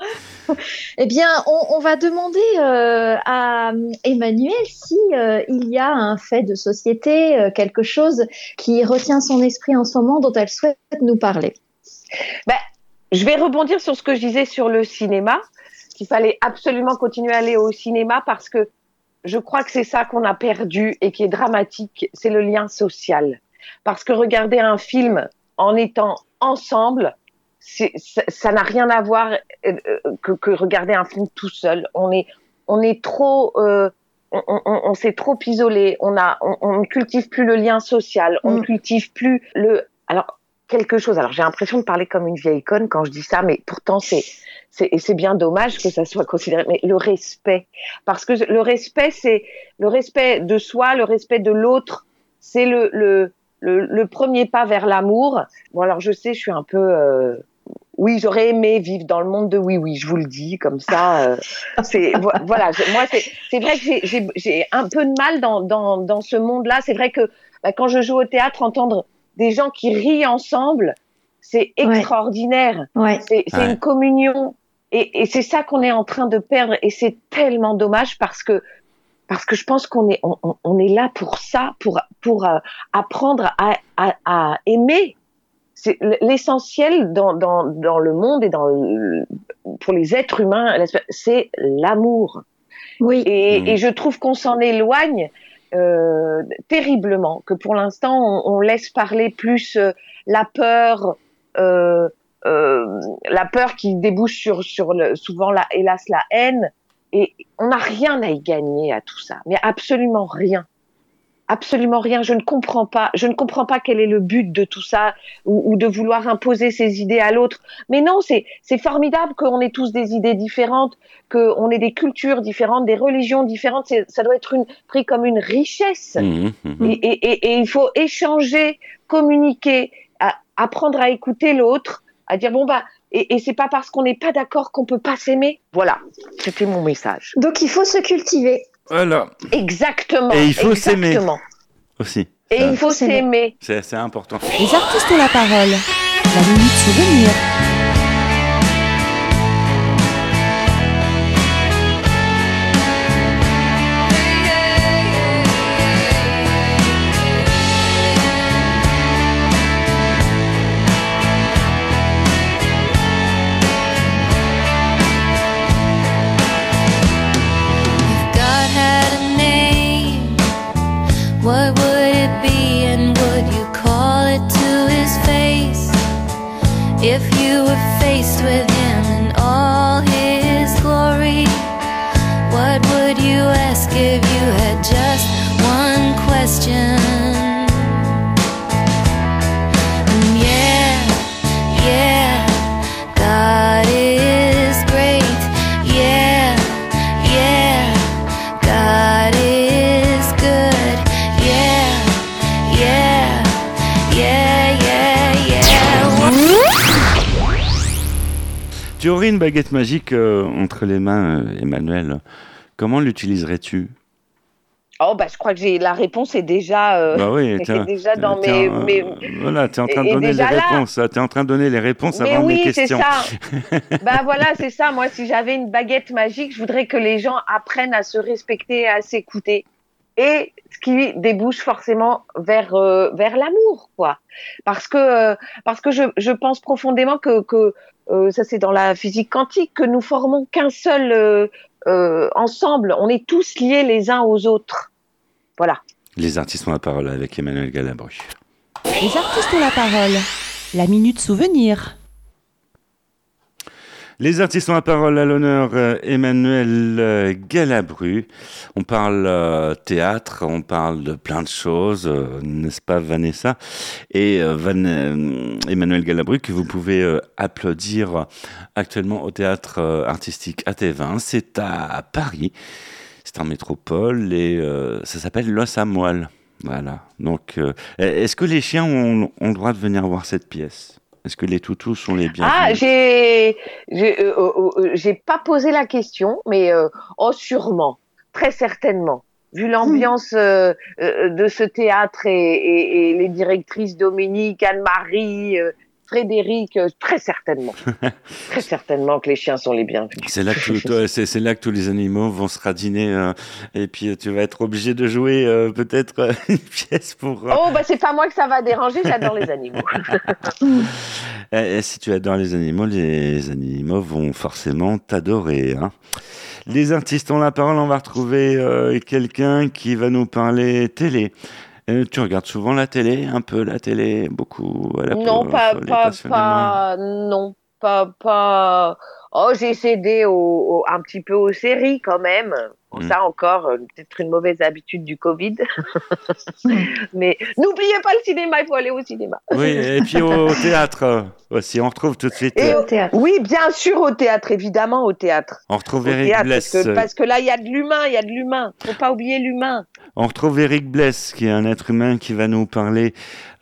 eh bien, on, on va demander euh, à euh, Emmanuel si euh, il y a un fait de société, euh, quelque chose qui retient son esprit en ce moment, dont elle souhaite nous parler. Je vais rebondir sur ce que je disais sur le cinéma, qu'il fallait absolument continuer à aller au cinéma parce que je crois que c'est ça qu'on a perdu et qui est dramatique, c'est le lien social. Parce que regarder un film en étant ensemble, ça n'a rien à voir euh, que, que regarder un film tout seul. On est, on est trop, euh, on, on- on s'est trop isolé. On a, on, on ne cultive plus le lien social. On ne Mm. cultive plus le. Alors quelque chose. Alors j'ai l'impression de parler comme une vieille conne quand je dis ça, mais pourtant c'est c'est bien dommage que ça soit considéré. Mais le respect, parce que le respect c'est le respect de soi, le respect de l'autre, c'est le, le le premier pas vers l'amour. Bon alors je sais, je suis un peu euh, oui, j'aurais aimé vivre dans le monde de oui, oui, je vous le dis comme ça. euh, c'est vo- voilà, moi c'est c'est vrai que j'ai un peu de mal dans dans dans ce monde-là. C'est vrai que bah, quand je joue au théâtre, entendre des gens qui rient ensemble, c'est extraordinaire. Ouais. C'est c'est Ouais. une communion. Et, et c'est ça qu'on est en train de perdre. Et c'est tellement dommage parce que, parce que je pense qu'on est, on, est là pour ça, pour, pour euh, apprendre à, à, à aimer. C'est l'essentiel dans, dans, dans le monde et dans le- pour les êtres humains, c'est l'amour. Oui. Et, Mhm. et je trouve qu'on s'en éloigne euh, terriblement, que pour l'instant on, laisse parler plus euh, la peur, euh, la peur qui débouche sur, souvent la, hélas la haine, et on n'a rien à y gagner à tout ça, mais absolument rien. Absolument rien. Je ne comprends pas. Je ne comprends pas quel est le but de tout ça, ou, ou de vouloir imposer ses idées à l'autre. Mais non, c'est c'est formidable qu'on ait tous des idées différentes, qu'on ait des cultures différentes, des religions différentes. C'est- Ça doit être une, pris comme une richesse. Mhm, mhm. Et, et, et, et il faut échanger, communiquer, à- apprendre à écouter l'autre, à dire bon bah et, et c'est pas parce qu'on n'est pas d'accord qu'on peut pas s'aimer. Voilà, c'était mon message. Donc il faut se cultiver. Voilà, Exactement. Et il faut s'aimer. aussi. Et Ça, il faut s'aimer. c'est important. Les artistes ont la parole. La minute souvenir. If you were faced with him in all his glory, what would you ask if you had just one question? Tu aurais une baguette magique euh, entre les mains, euh, Emmanuel. Comment l'utiliserais-tu? Oh bah je crois que j'ai la réponse est déjà euh, Bah oui, [laughs] est déjà dans mes, en- mes Voilà, tu es en train de donner les réponses. Tu es en train de donner les réponses Mais avant mes oui, c'est questions. ça. [laughs] bah voilà, c'est ça. Moi, si j'avais une baguette magique, je voudrais que les gens apprennent à se respecter, à s'écouter. Et ce qui débouche forcément vers euh, vers l'amour, quoi. Parce que euh, parce que je, je pense profondément que que ça c'est dans la physique quantique que nous formons qu'un seul euh, euh, ensemble. On est tous liés les uns aux autres. Voilà. Les artistes ont la parole avec Emmanuel Galabru. Les artistes ont la parole. La minute souvenir. Les artistes ont la parole à l'honneur euh, Emmanuel euh, Galabru. On parle euh, théâtre, on parle de plein de choses, n'est-ce pas Vanessa? Et Emmanuel Galabru que vous pouvez applaudir actuellement au théâtre artistique AT20. C'est à Paris, c'est en métropole et ça s'appelle L'os à moelle. Voilà. Donc, est-ce que les chiens ont, ont le droit de venir voir cette pièce? Est-ce que les toutous sont les bienvenus Ah, j'ai, j'ai, euh, euh, euh, j'ai pas posé la question, mais euh, oh sûrement, très certainement. Vu l'ambiance euh, euh, de ce théâtre et, et- et les directrices Dominique, Anne-Marie, euh, Frédéric, euh, très certainement, [laughs] très certainement que les chiens sont les bienvenus. C'est là, [laughs] là que tous les animaux vont se radiner euh, et puis tu vas être obligé de jouer euh, peut-être euh, [laughs] une pièce pour... Oh bah c'est pas moi que ça va déranger, j'adore les animaux. et- et si tu adores les animaux, les animaux vont forcément t'adorer. hein. Les artistes ont la parole, on va retrouver quelqu'un qui va nous parler télé. Tu regardes souvent la télé, un peu la télé, beaucoup à la non, pas, pas, pas, non, pas, pas. Oh, j'ai cédé au, au- un petit peu aux séries quand même. Bon, Mm. Ça encore, euh, peut-être une mauvaise habitude du Covid. [laughs] Mais n'oubliez pas le cinéma, il faut aller au cinéma. Oui, et puis au théâtre euh, aussi, on retrouve tout de suite, Et euh, Au théâtre. Oui, bien sûr au théâtre, évidemment au théâtre. on retrouve Au Eric théâtre, Bless. parce, que, parce que là, il y a de l'humain, il y a de l'humain. Faut pas oublier l'humain. On retrouve Eric Bless, qui est un être humain qui va nous parler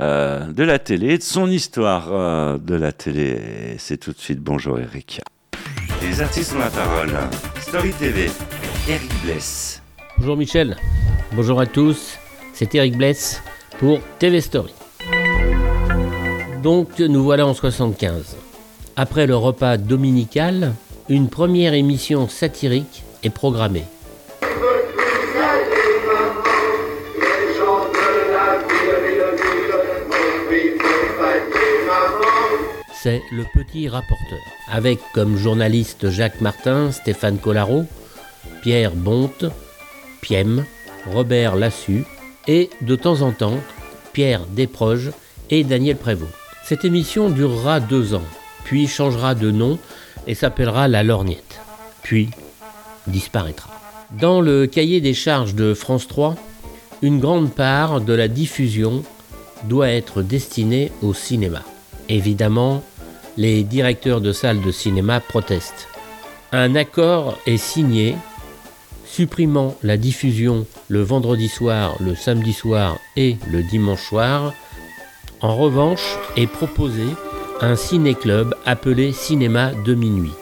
euh, de la télé, de son histoire euh, de la télé. C'est tout de suite. Bonjour Eric. Les artistes ont la parole. Story TV. Eric Bless. Bonjour Michel, bonjour à tous, c'est Eric Bless pour TV Story. Donc nous voilà en 75. Après le repas dominical, une première émission satirique est programmée. C'est Le Petit Rapporteur, avec comme journalistes Jacques Martin, Stéphane Collaro, Pierre Bonte, Piem, Robert Lassu et, de temps en temps, Pierre Desproges et Daniel Prévost. Cette émission durera deux ans, puis changera de nom et s'appellera La Lorgnette, puis disparaîtra. Dans le cahier des charges de France 3, une grande part de la diffusion doit être destinée au cinéma. Évidemment, les directeurs de salles de cinéma protestent. Un accord est signé supprimant la diffusion le vendredi soir, le samedi soir et le dimanche soir. En revanche, est proposé un ciné-club appelé Cinéma de minuit.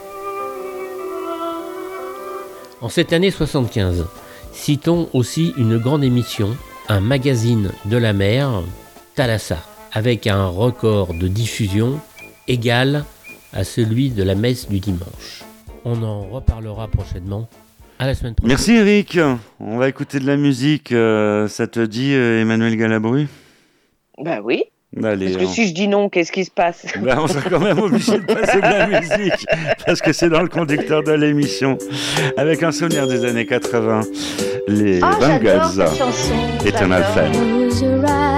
En cette année 75, citons aussi une grande émission, un magazine de la mer, Thalassa, avec un record de diffusion égal à celui de la messe du dimanche. On en reparlera prochainement. À la semaine prochaine. Merci Eric. On va écouter de la musique. euh, ça te dit, euh, Emmanuel Galabru? Bah oui. Allez. Parce que on- si je dis non, qu'est-ce qui se passe? Ben, on sera quand même obligé de passer de la [laughs] musique parce que c'est dans le conducteur de l'émission avec un souvenir des années 80 les Ah, j'adore Bangles cette chanson. Eternal j'adore. Fan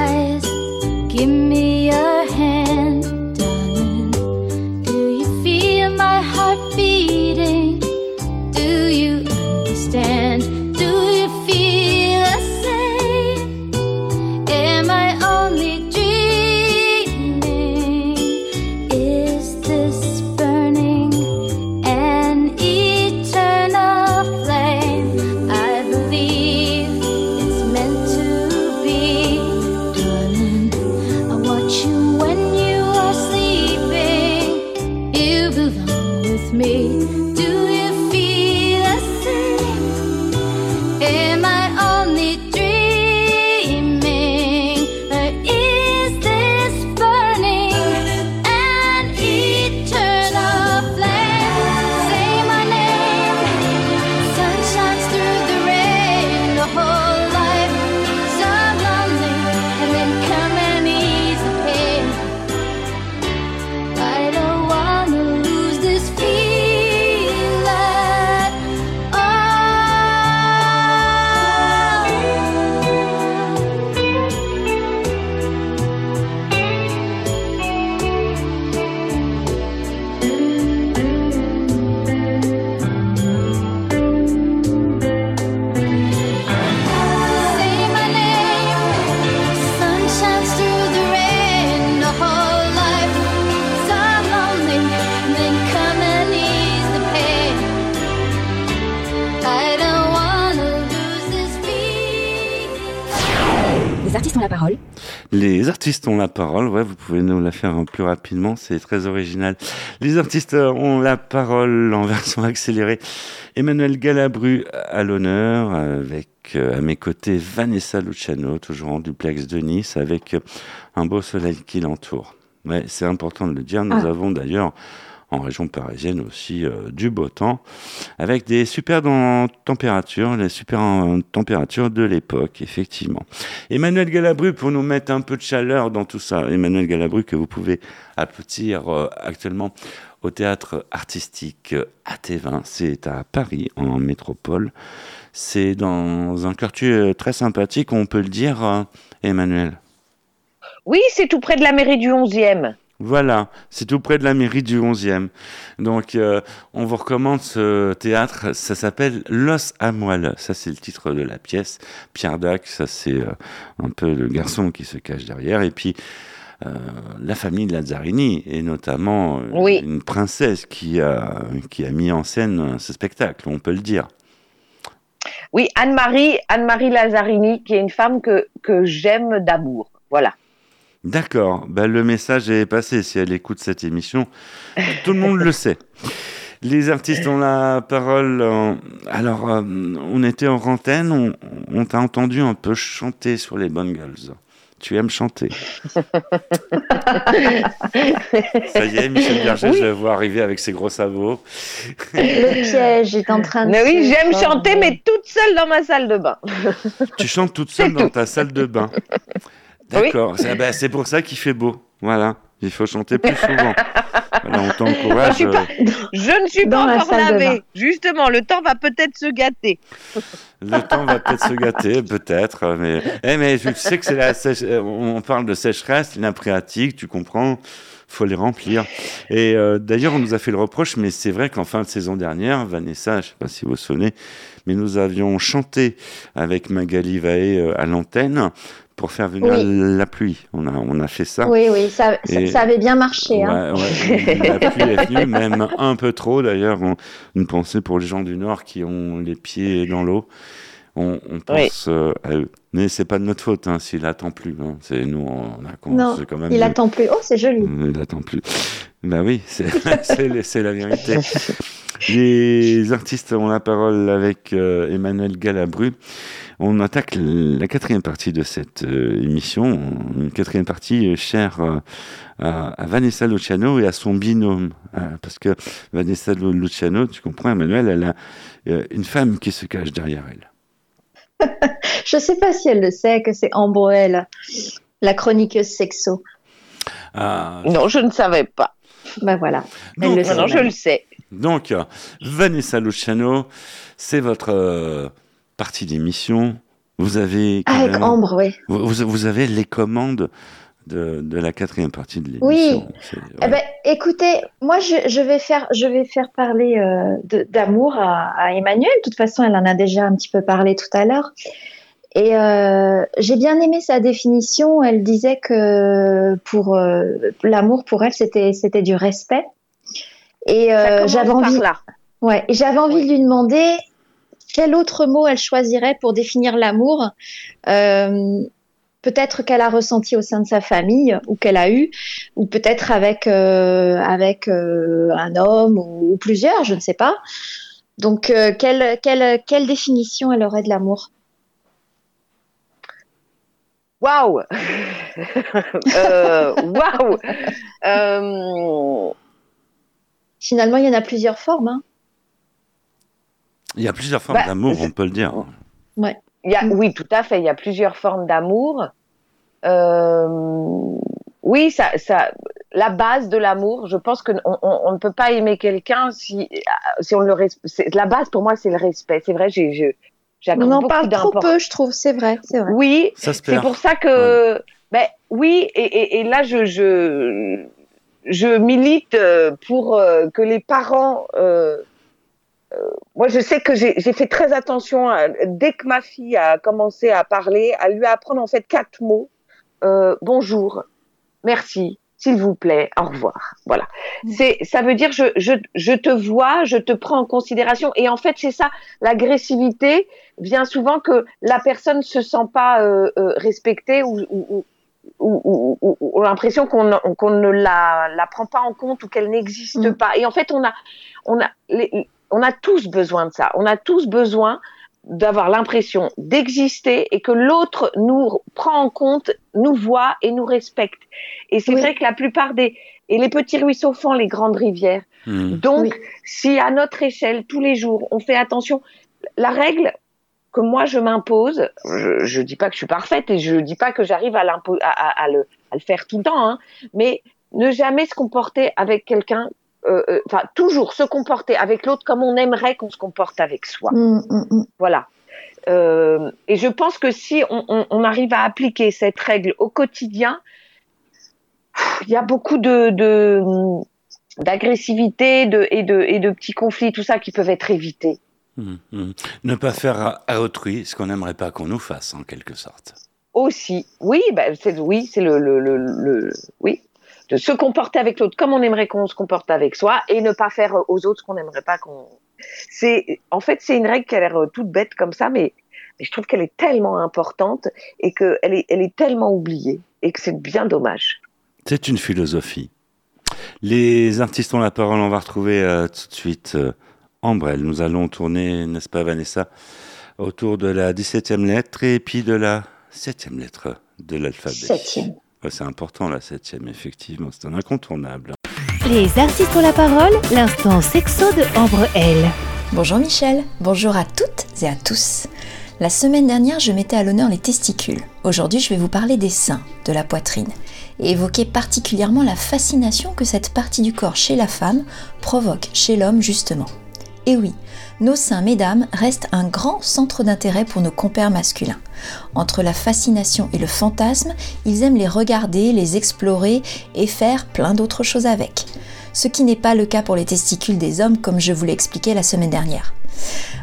artistes ont la parole, ouais, vous pouvez nous la faire plus rapidement, c'est très original. Les artistes ont la parole en [laughs] version accélérée. Emmanuel Galabru à l'honneur, avec euh, à mes côtés Vanessa Luciano, toujours en duplex de Nice, avec euh, un beau soleil qui l'entoure. Ouais, c'est important de le dire. Nous Ah. avons d'ailleurs en région parisienne aussi euh, du beau temps, avec des super températures, les super températures de l'époque, effectivement. Emmanuel Galabru, pour nous mettre un peu de chaleur dans tout ça, Emmanuel Galabru que vous pouvez applaudir euh, actuellement au théâtre artistique euh, AT20, c'est à Paris, en métropole. C'est dans un quartier très sympathique, on peut le dire, Emmanuel. Oui, c'est tout près de la mairie du 11e. Voilà, c'est tout près de la mairie du 11e. Donc, euh, on vous recommande ce théâtre. Ça s'appelle Los à moelle. Ça, c'est le titre de la pièce. Pierre Dac, ça, c'est euh, un peu le garçon qui se cache derrière. Et puis, euh, la famille Lazzarini, et notamment Oui. une princesse qui a, qui a mis en scène ce spectacle, on peut le dire. Oui, Anne-Marie, Anne-Marie Lazzarini, qui est une femme que, que j'aime d'amour. Voilà. D'accord, ben, le message est passé. Si elle écoute cette émission, tout le monde le sait. Les artistes ont la parole. Alors, euh, on était en antenne, on, on t'a entendu un peu chanter sur les Bungles. Tu aimes chanter. Ça y est, Michel Berger, Oui. je le vois arriver avec ses gros sabots. Le piège est en train de. Mais oui, j'aime chanter, mais toute seule dans ma salle de bain. Tu chantes toute seule dans tout. ta salle de bain. D'accord, c'est ben, c'est pour ça qu'il fait beau. Voilà, il faut chanter plus souvent. Voilà, on Je t'encourage. suis pas- Je ne suis Dans pas la encore lavée. Justement, le temps va peut-être se gâter. Le temps va peut-être se gâter, peut-être, mais, eh, mais tu sais que c'est la sèche- euh, on parle de sécheresse, phréatiques, tu comprends, faut les remplir. Et euh, d'ailleurs, on nous a fait le reproche, mais c'est vrai qu'en fin de saison dernière, Vanessa, je sais pas si vous vous souvenez, mais nous avions chanté avec Magali Vaé euh, à l'antenne pour faire venir Oui. la pluie. On a, on a fait ça. Oui, oui, ça, ça- Et- ça avait bien marché. hein. Ouais, ouais, la [laughs] pluie est venue, même un peu trop d'ailleurs. On- Une pensée pour les gens du Nord qui ont les pieds dans l'eau. On, on pense euh, à eux. Mais c'est pas de notre faute hein, s'il attend plus. hein. C'est nous, on a Non, quand même. Il attend plus. Oh, c'est joli. Il attend plus. Bah oui, c'est [laughs] [laughs] c'est- c'est la vérité. Les artistes ont la parole avec euh, Emmanuel Galabru. On attaque la quatrième partie de cette euh, émission, une quatrième partie euh, chère euh, à, Vanessa Luciano et à son binôme. Euh, parce que Vanessa Lu- Luciano, tu comprends, Emmanuel, elle a euh, une femme qui se cache derrière elle. [laughs] Je sais pas si elle le sait que c'est Ambre la chroniqueuse sexo. Ah, Non, je ne savais pas. Ben voilà. Elle donc, le sait. Non, je le sais. Donc, Vanessa Luciano, c'est votre euh, partie d'émission. Vous avez Avec carrément- Ambre, oui. vous, avez les commandes de, de la quatrième partie de l'émission. Oui. Eh ben, écoutez, moi, je, je vais faire, je vais faire parler euh, d'amour à, à Emmanuel. De toute façon, elle en a déjà un petit peu parlé tout à l'heure. Et euh, j'ai bien aimé sa définition. Elle disait que pour euh, l'amour, pour elle, c'était c'était du respect. Et Ça euh, commence j'avais par envie, là. ouais, et j'avais envie de lui demander quel autre mot elle choisirait pour définir l'amour. Euh, peut-être qu'elle a ressenti au sein de sa famille ou qu'elle a eu, ou peut-être avec euh, avec euh, un homme ou, ou plusieurs, je ne sais pas. Donc, quelle, quelle, quelle définition elle aurait de l'amour? Waouh [laughs] Waouh Finalement, il y en a plusieurs formes. hein. Il y a plusieurs formes bah, d'amour, je- on peut le dire. il y a, oui, tout à fait. Il y a plusieurs formes d'amour. Euh, oui, ça, ça, la base de l'amour, je pense qu'on on, on ne peut pas aimer quelqu'un si, si on le respecte. La base, pour moi, c'est le respect. C'est vrai, j'ai, j'accorde On en beaucoup parle trop peu, je trouve. C'est vrai, c'est vrai. Oui, Ça se c'est pour ça que, ben oui, et, et, et là je je je milite euh, pour euh, que les parents. euh, moi, je sais que j'ai fait très attention à- dès que ma fille a commencé à parler, à lui apprendre en fait quatre mots Euh, bonjour, merci, s'il vous plaît, au revoir. Voilà. Mm. C'est, ça veut dire je, je, je te vois, je te prends en considération. Et en fait, c'est ça, l'agressivité vient souvent que la personne se sent pas euh, euh, respectée ou, ou, ou, ou, ou- ou l'impression qu'on qu'on ne la, la prend pas en compte ou qu'elle n'existe Mm. pas. Et en fait, on a, on a, les- on a tous besoin de ça. On a tous besoin d'avoir l'impression d'exister et que l'autre nous prend en compte, nous voit et nous respecte. Et c'est Oui. vrai que la plupart des et les petits ruisseaux font les grandes rivières. Hmm. Donc, Oui. si à notre échelle, tous les jours, on fait attention, la règle que moi je m'impose, je, je dis pas que je suis parfaite et je dis pas que j'arrive à, l'impo- à, à- à le, à le faire tout le temps, hein, mais ne jamais se comporter avec quelqu'un, enfin toujours se comporter avec l'autre comme on aimerait qu'on se comporte avec soi. Mm, mm, mm. Voilà. Euh, et je pense que si on, on- on arrive à appliquer cette règle au quotidien, il y a beaucoup de, d'agressivité de, et, de, et de petits conflits, tout ça qui peuvent être évités. Ne pas faire à, à autrui ce qu'on n'aimerait pas qu'on nous fasse, en quelque sorte. Aussi, oui, ben, c'est oui, c'est le, le, le, le- oui, de se comporter avec l'autre comme on aimerait qu'on se comporte avec soi et ne pas faire aux autres ce qu'on n'aimerait pas qu'on. C'est, en fait, c'est une règle qui a l'air euh, toute bête comme ça, mais, mais je trouve qu'elle est tellement importante et qu'elle est, elle est tellement oubliée et que c'est bien dommage. C'est une philosophie. Les artistes ont la parole, on va retrouver euh, tout de suite euh, Ambrelle. Nous allons tourner, n'est-ce pas Vanessa, autour de la 17e lettre et puis de la 7e lettre de l'alphabet. Septième. Ouais, c'est important la 7e, effectivement, c'est un incontournable. Les artistes ont la parole, l'instant sexo de Ambre L. Bonjour Michel, bonjour à toutes et à tous. La semaine dernière, je mettais à l'honneur les testicules. Aujourd'hui, je vais vous parler des seins, de la poitrine, et évoquer particulièrement la fascination que cette partie du corps chez la femme provoque chez l'homme justement. Et oui, nos seins, mesdames, restent un grand centre d'intérêt pour nos compères masculins. Entre la fascination et le fantasme, ils aiment les regarder, les explorer et faire plein d'autres choses avec. Ce qui n'est pas le cas pour les testicules des hommes comme je vous l'ai expliqué la semaine dernière.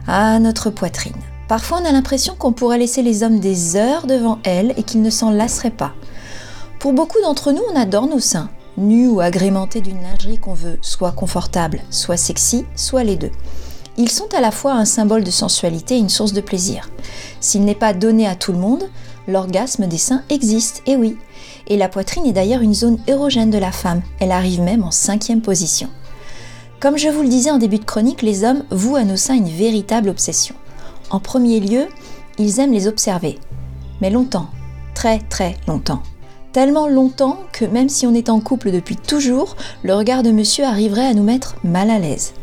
Ah, notre poitrine. Parfois on a l'impression qu'on pourrait laisser les hommes des heures devant elle et qu'ils ne s'en lasseraient pas. Pour beaucoup d'entre nous, on adore nos seins, nus ou agrémentés d'une lingerie qu'on veut soit confortable, soit sexy, soit les deux. Ils sont à la fois un symbole de sensualité et une source de plaisir. S'il n'est pas donné à tout le monde, l'orgasme des seins existe, et oui. Et la poitrine est d'ailleurs une zone érogène de la femme, elle arrive même en cinquième position. Comme je vous le disais en début de chronique, les hommes vouent à nos seins une véritable obsession. En premier lieu, ils aiment les observer. Mais longtemps, très très longtemps. Tellement longtemps que même si on est en couple depuis toujours, le regard de monsieur arriverait à nous mettre mal à l'aise.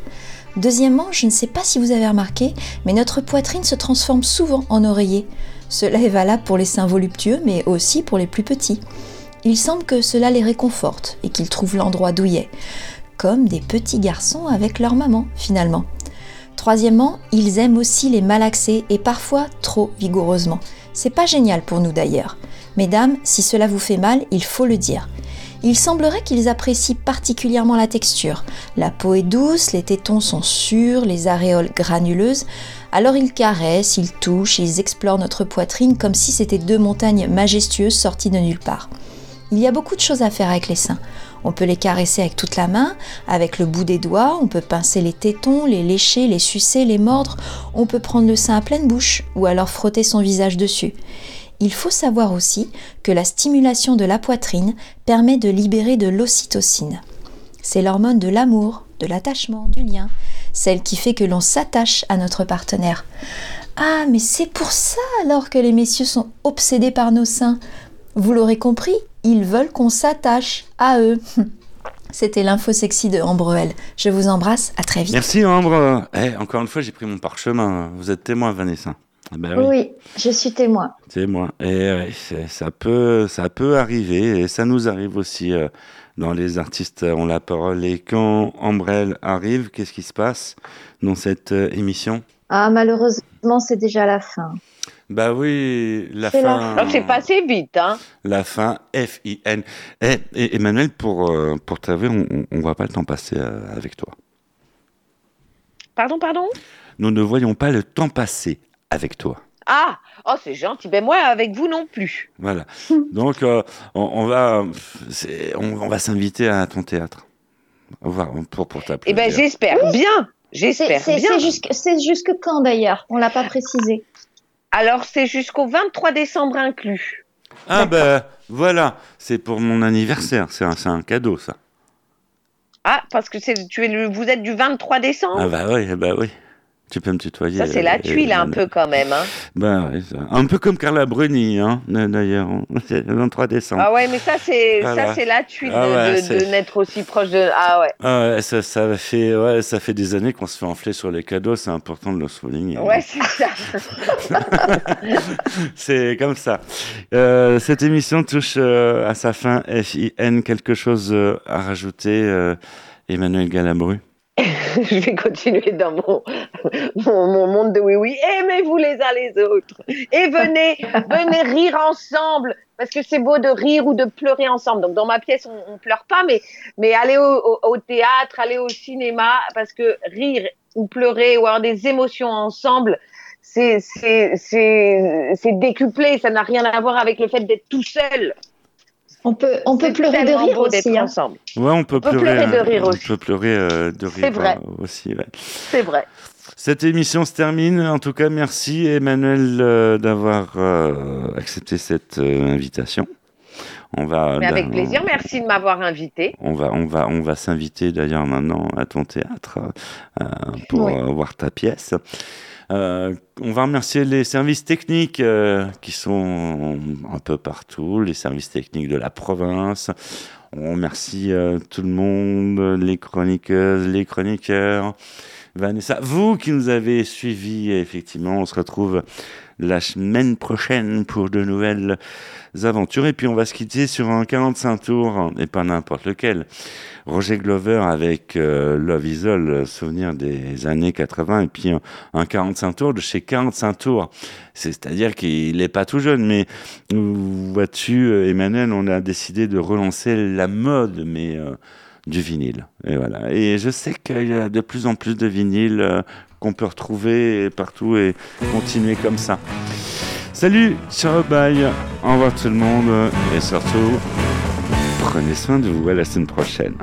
Deuxièmement, je ne sais pas si vous avez remarqué, mais notre poitrine se transforme souvent en oreiller. Cela est valable pour les seins voluptueux, mais aussi pour les plus petits. Il semble que cela les réconforte et qu'ils trouvent l'endroit douillet, comme des petits garçons avec leur maman, finalement. Troisièmement, ils aiment aussi les malaxer et parfois trop vigoureusement. C'est pas génial pour nous d'ailleurs. Mesdames, si cela vous fait mal, il faut le dire. Il semblerait qu'ils apprécient particulièrement la texture. La peau est douce, les tétons sont sûrs, les aréoles granuleuses. Alors ils caressent, ils touchent, ils explorent notre poitrine comme si c'était deux montagnes majestueuses sorties de nulle part. Il y a beaucoup de choses à faire avec les seins. On peut les caresser avec toute la main, avec le bout des doigts, on peut pincer les tétons, les lécher, les sucer, les mordre, on peut prendre le sein à pleine bouche ou alors frotter son visage dessus. Il faut savoir aussi que la stimulation de la poitrine permet de libérer de l'ocytocine. C'est l'hormone de l'amour, de l'attachement, du lien, celle qui fait que l'on s'attache à notre partenaire. Ah, mais c'est pour ça alors que les messieurs sont obsédés par nos seins. Vous l'aurez compris, ils veulent qu'on s'attache à eux. [laughs] C'était l'info sexy de Ambroel. Je vous embrasse, à très vite. Merci Ambre. Eh, encore une fois, j'ai pris mon parchemin. Vous êtes témoin, Vanessa. Ah Ben oui, Oui, je suis témoin. témoin. Et c'est- ça peut, ça peut arriver, et ça nous arrive aussi euh, dans les artistes ont la parole. Et quand Ambrelle arrive, qu'est-ce qui se passe dans cette euh, émission? Ah, malheureusement, c'est déjà la fin. Bah oui, la C'est la fin. Alors c'est passé vite, hein. La fin, F-I-N. Eh, et Emmanuel, pour, euh, pour t'avoir, on ne voit pas le temps passer euh, avec toi. Pardon, pardon? Nous ne voyons pas le temps passer avec toi. Ah, oh, c'est gentil. Ben moi, avec vous non plus. Voilà. [laughs] Donc, euh, on, on va, on, on va s'inviter à ton théâtre. Au revoir, pour, pour Eh t'applaudir. ben, j'espère bien. J'espère c'est- bien. c'est jusque, c'est jusque quand d'ailleurs? On l'a pas précisé. Alors, c'est jusqu'au 23 décembre inclus. Ah ben voilà, c'est pour mon anniversaire, c'est un, c'est un cadeau ça. Ah, parce que c'est, tu es le, vous êtes du 23 décembre? Ah bah oui, bah oui. Tu peux me tutoyer. Ça, c'est la euh, tuile un peu quand même. Hein. Ça. un peu comme Carla Bruni, hein, d'ailleurs. [laughs] Le 23 décembre. Ah ouais, mais ça, c'est, Voilà. la tuile Ah de, ouais, de- n'être aussi proche de. Ah ouais. Ah ouais, ça, ça fait, ouais, ça fait des années qu'on se fait enfler sur les cadeaux, c'est important de le souligner. Ouais, c'est ça. [laughs] C'est comme ça. Euh, cette émission touche euh, à sa fin. FIN, quelque chose euh, à rajouter, Emmanuel Galabru [laughs] je vais continuer dans mon, mon, mon monde de oui oui. Aimez-vous les uns les autres et venez venez rire ensemble parce que c'est beau de rire ou de pleurer ensemble. Donc dans ma pièce on, on pleure pas, mais mais allez au, au, théâtre, allez au cinéma parce que rire ou pleurer ou avoir des émotions ensemble. C'est décuplé, ça n'a rien à voir avec le fait d'être tout seul. On peut, on peut pleurer de rire aussi. hein. ensemble. Ouais, on peut On peut pleurer. pleurer de euh, rire on aussi. peut pleurer euh, de rire C'est vrai. euh, aussi. ouais. C'est vrai. Cette émission se termine. En tout cas, merci Emmanuel euh, d'avoir euh, accepté cette euh, invitation. On va. Mais avec plaisir. Merci de m'avoir invité. On va, on va, on va s'inviter d'ailleurs maintenant à ton théâtre euh, pour euh, voir ta pièce. Euh, on va remercier les services techniques euh, qui sont un peu partout, les services techniques de la province. On remercie euh, tout le monde, les chroniqueuses, les chroniqueurs. Vanessa, vous qui nous avez suivis, effectivement, on se retrouve la semaine prochaine pour de nouvelles aventures. Et puis on va se quitter sur un 45 tours, et pas n'importe lequel. Roger Glover avec euh, Love Is All, euh, souvenir des années 80, et puis un, un 45 tours de chez 45 tours. C'est- C'est-à-dire qu'il n'est pas tout jeune, mais vois-tu, euh, Emmanuel, on a décidé de relancer la mode, mais euh, du vinyle. Et voilà. Et je sais qu'il y a de plus en plus de vinyles euh, qu'on peut retrouver partout et continuer comme ça. Salut, ciao, bye, au revoir tout le monde et surtout, prenez soin de vous à la semaine prochaine.